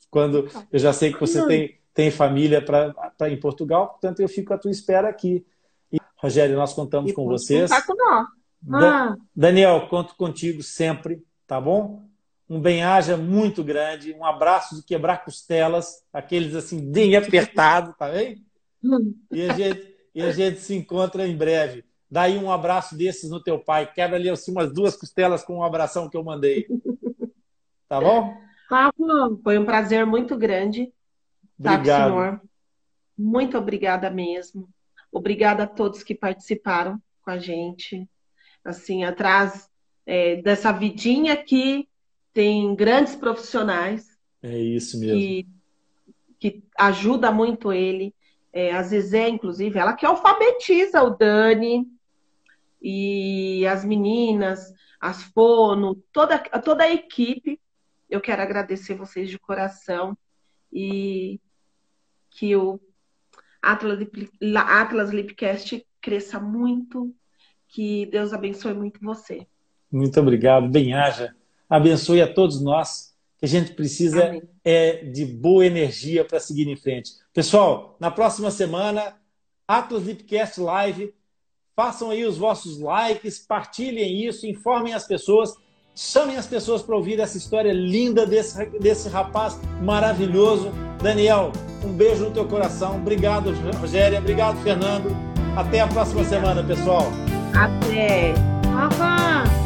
Quando eu já sei que você tem tem família para em Portugal, portanto eu fico à tua espera aqui. E, Rogério, nós contamos e com vocês. Com nós. Ah. Daniel, conto contigo sempre, tá bom? Um bem-aja muito grande, um abraço de quebrar costelas, aqueles assim, bem apertado, tá bem? Hum. E a gente, e a gente se encontra em breve. Dá aí um abraço desses no teu pai. Quebra ali assim, umas duas costelas com um abração que eu mandei. Tá bom? Tá bom. Foi um prazer muito grande. Obrigado. Tá, senhor? Muito obrigada mesmo. Obrigada a todos que participaram com a gente. Assim, atrás é, dessa vidinha aqui tem grandes profissionais. É isso mesmo. Que, que ajuda muito ele. É, a Zezé, inclusive, ela que alfabetiza o Dani e as meninas, as fono, toda, toda a equipe. Eu quero agradecer vocês de coração e que o Atlas, Atlas Lipcast cresça muito, que Deus abençoe muito você. Muito obrigado, bem-haja. Abençoe a todos nós, que a gente precisa Amém. é de boa energia para seguir em frente. Pessoal, na próxima semana, Atlas Lipcast Live, façam aí os vossos likes, partilhem isso, informem as pessoas, chamem as pessoas para ouvir essa história linda desse, desse rapaz maravilhoso. Daniel, um beijo no teu coração. Obrigado, Rogéria. Obrigado, Fernando. Até a próxima semana, pessoal. Até. Bye.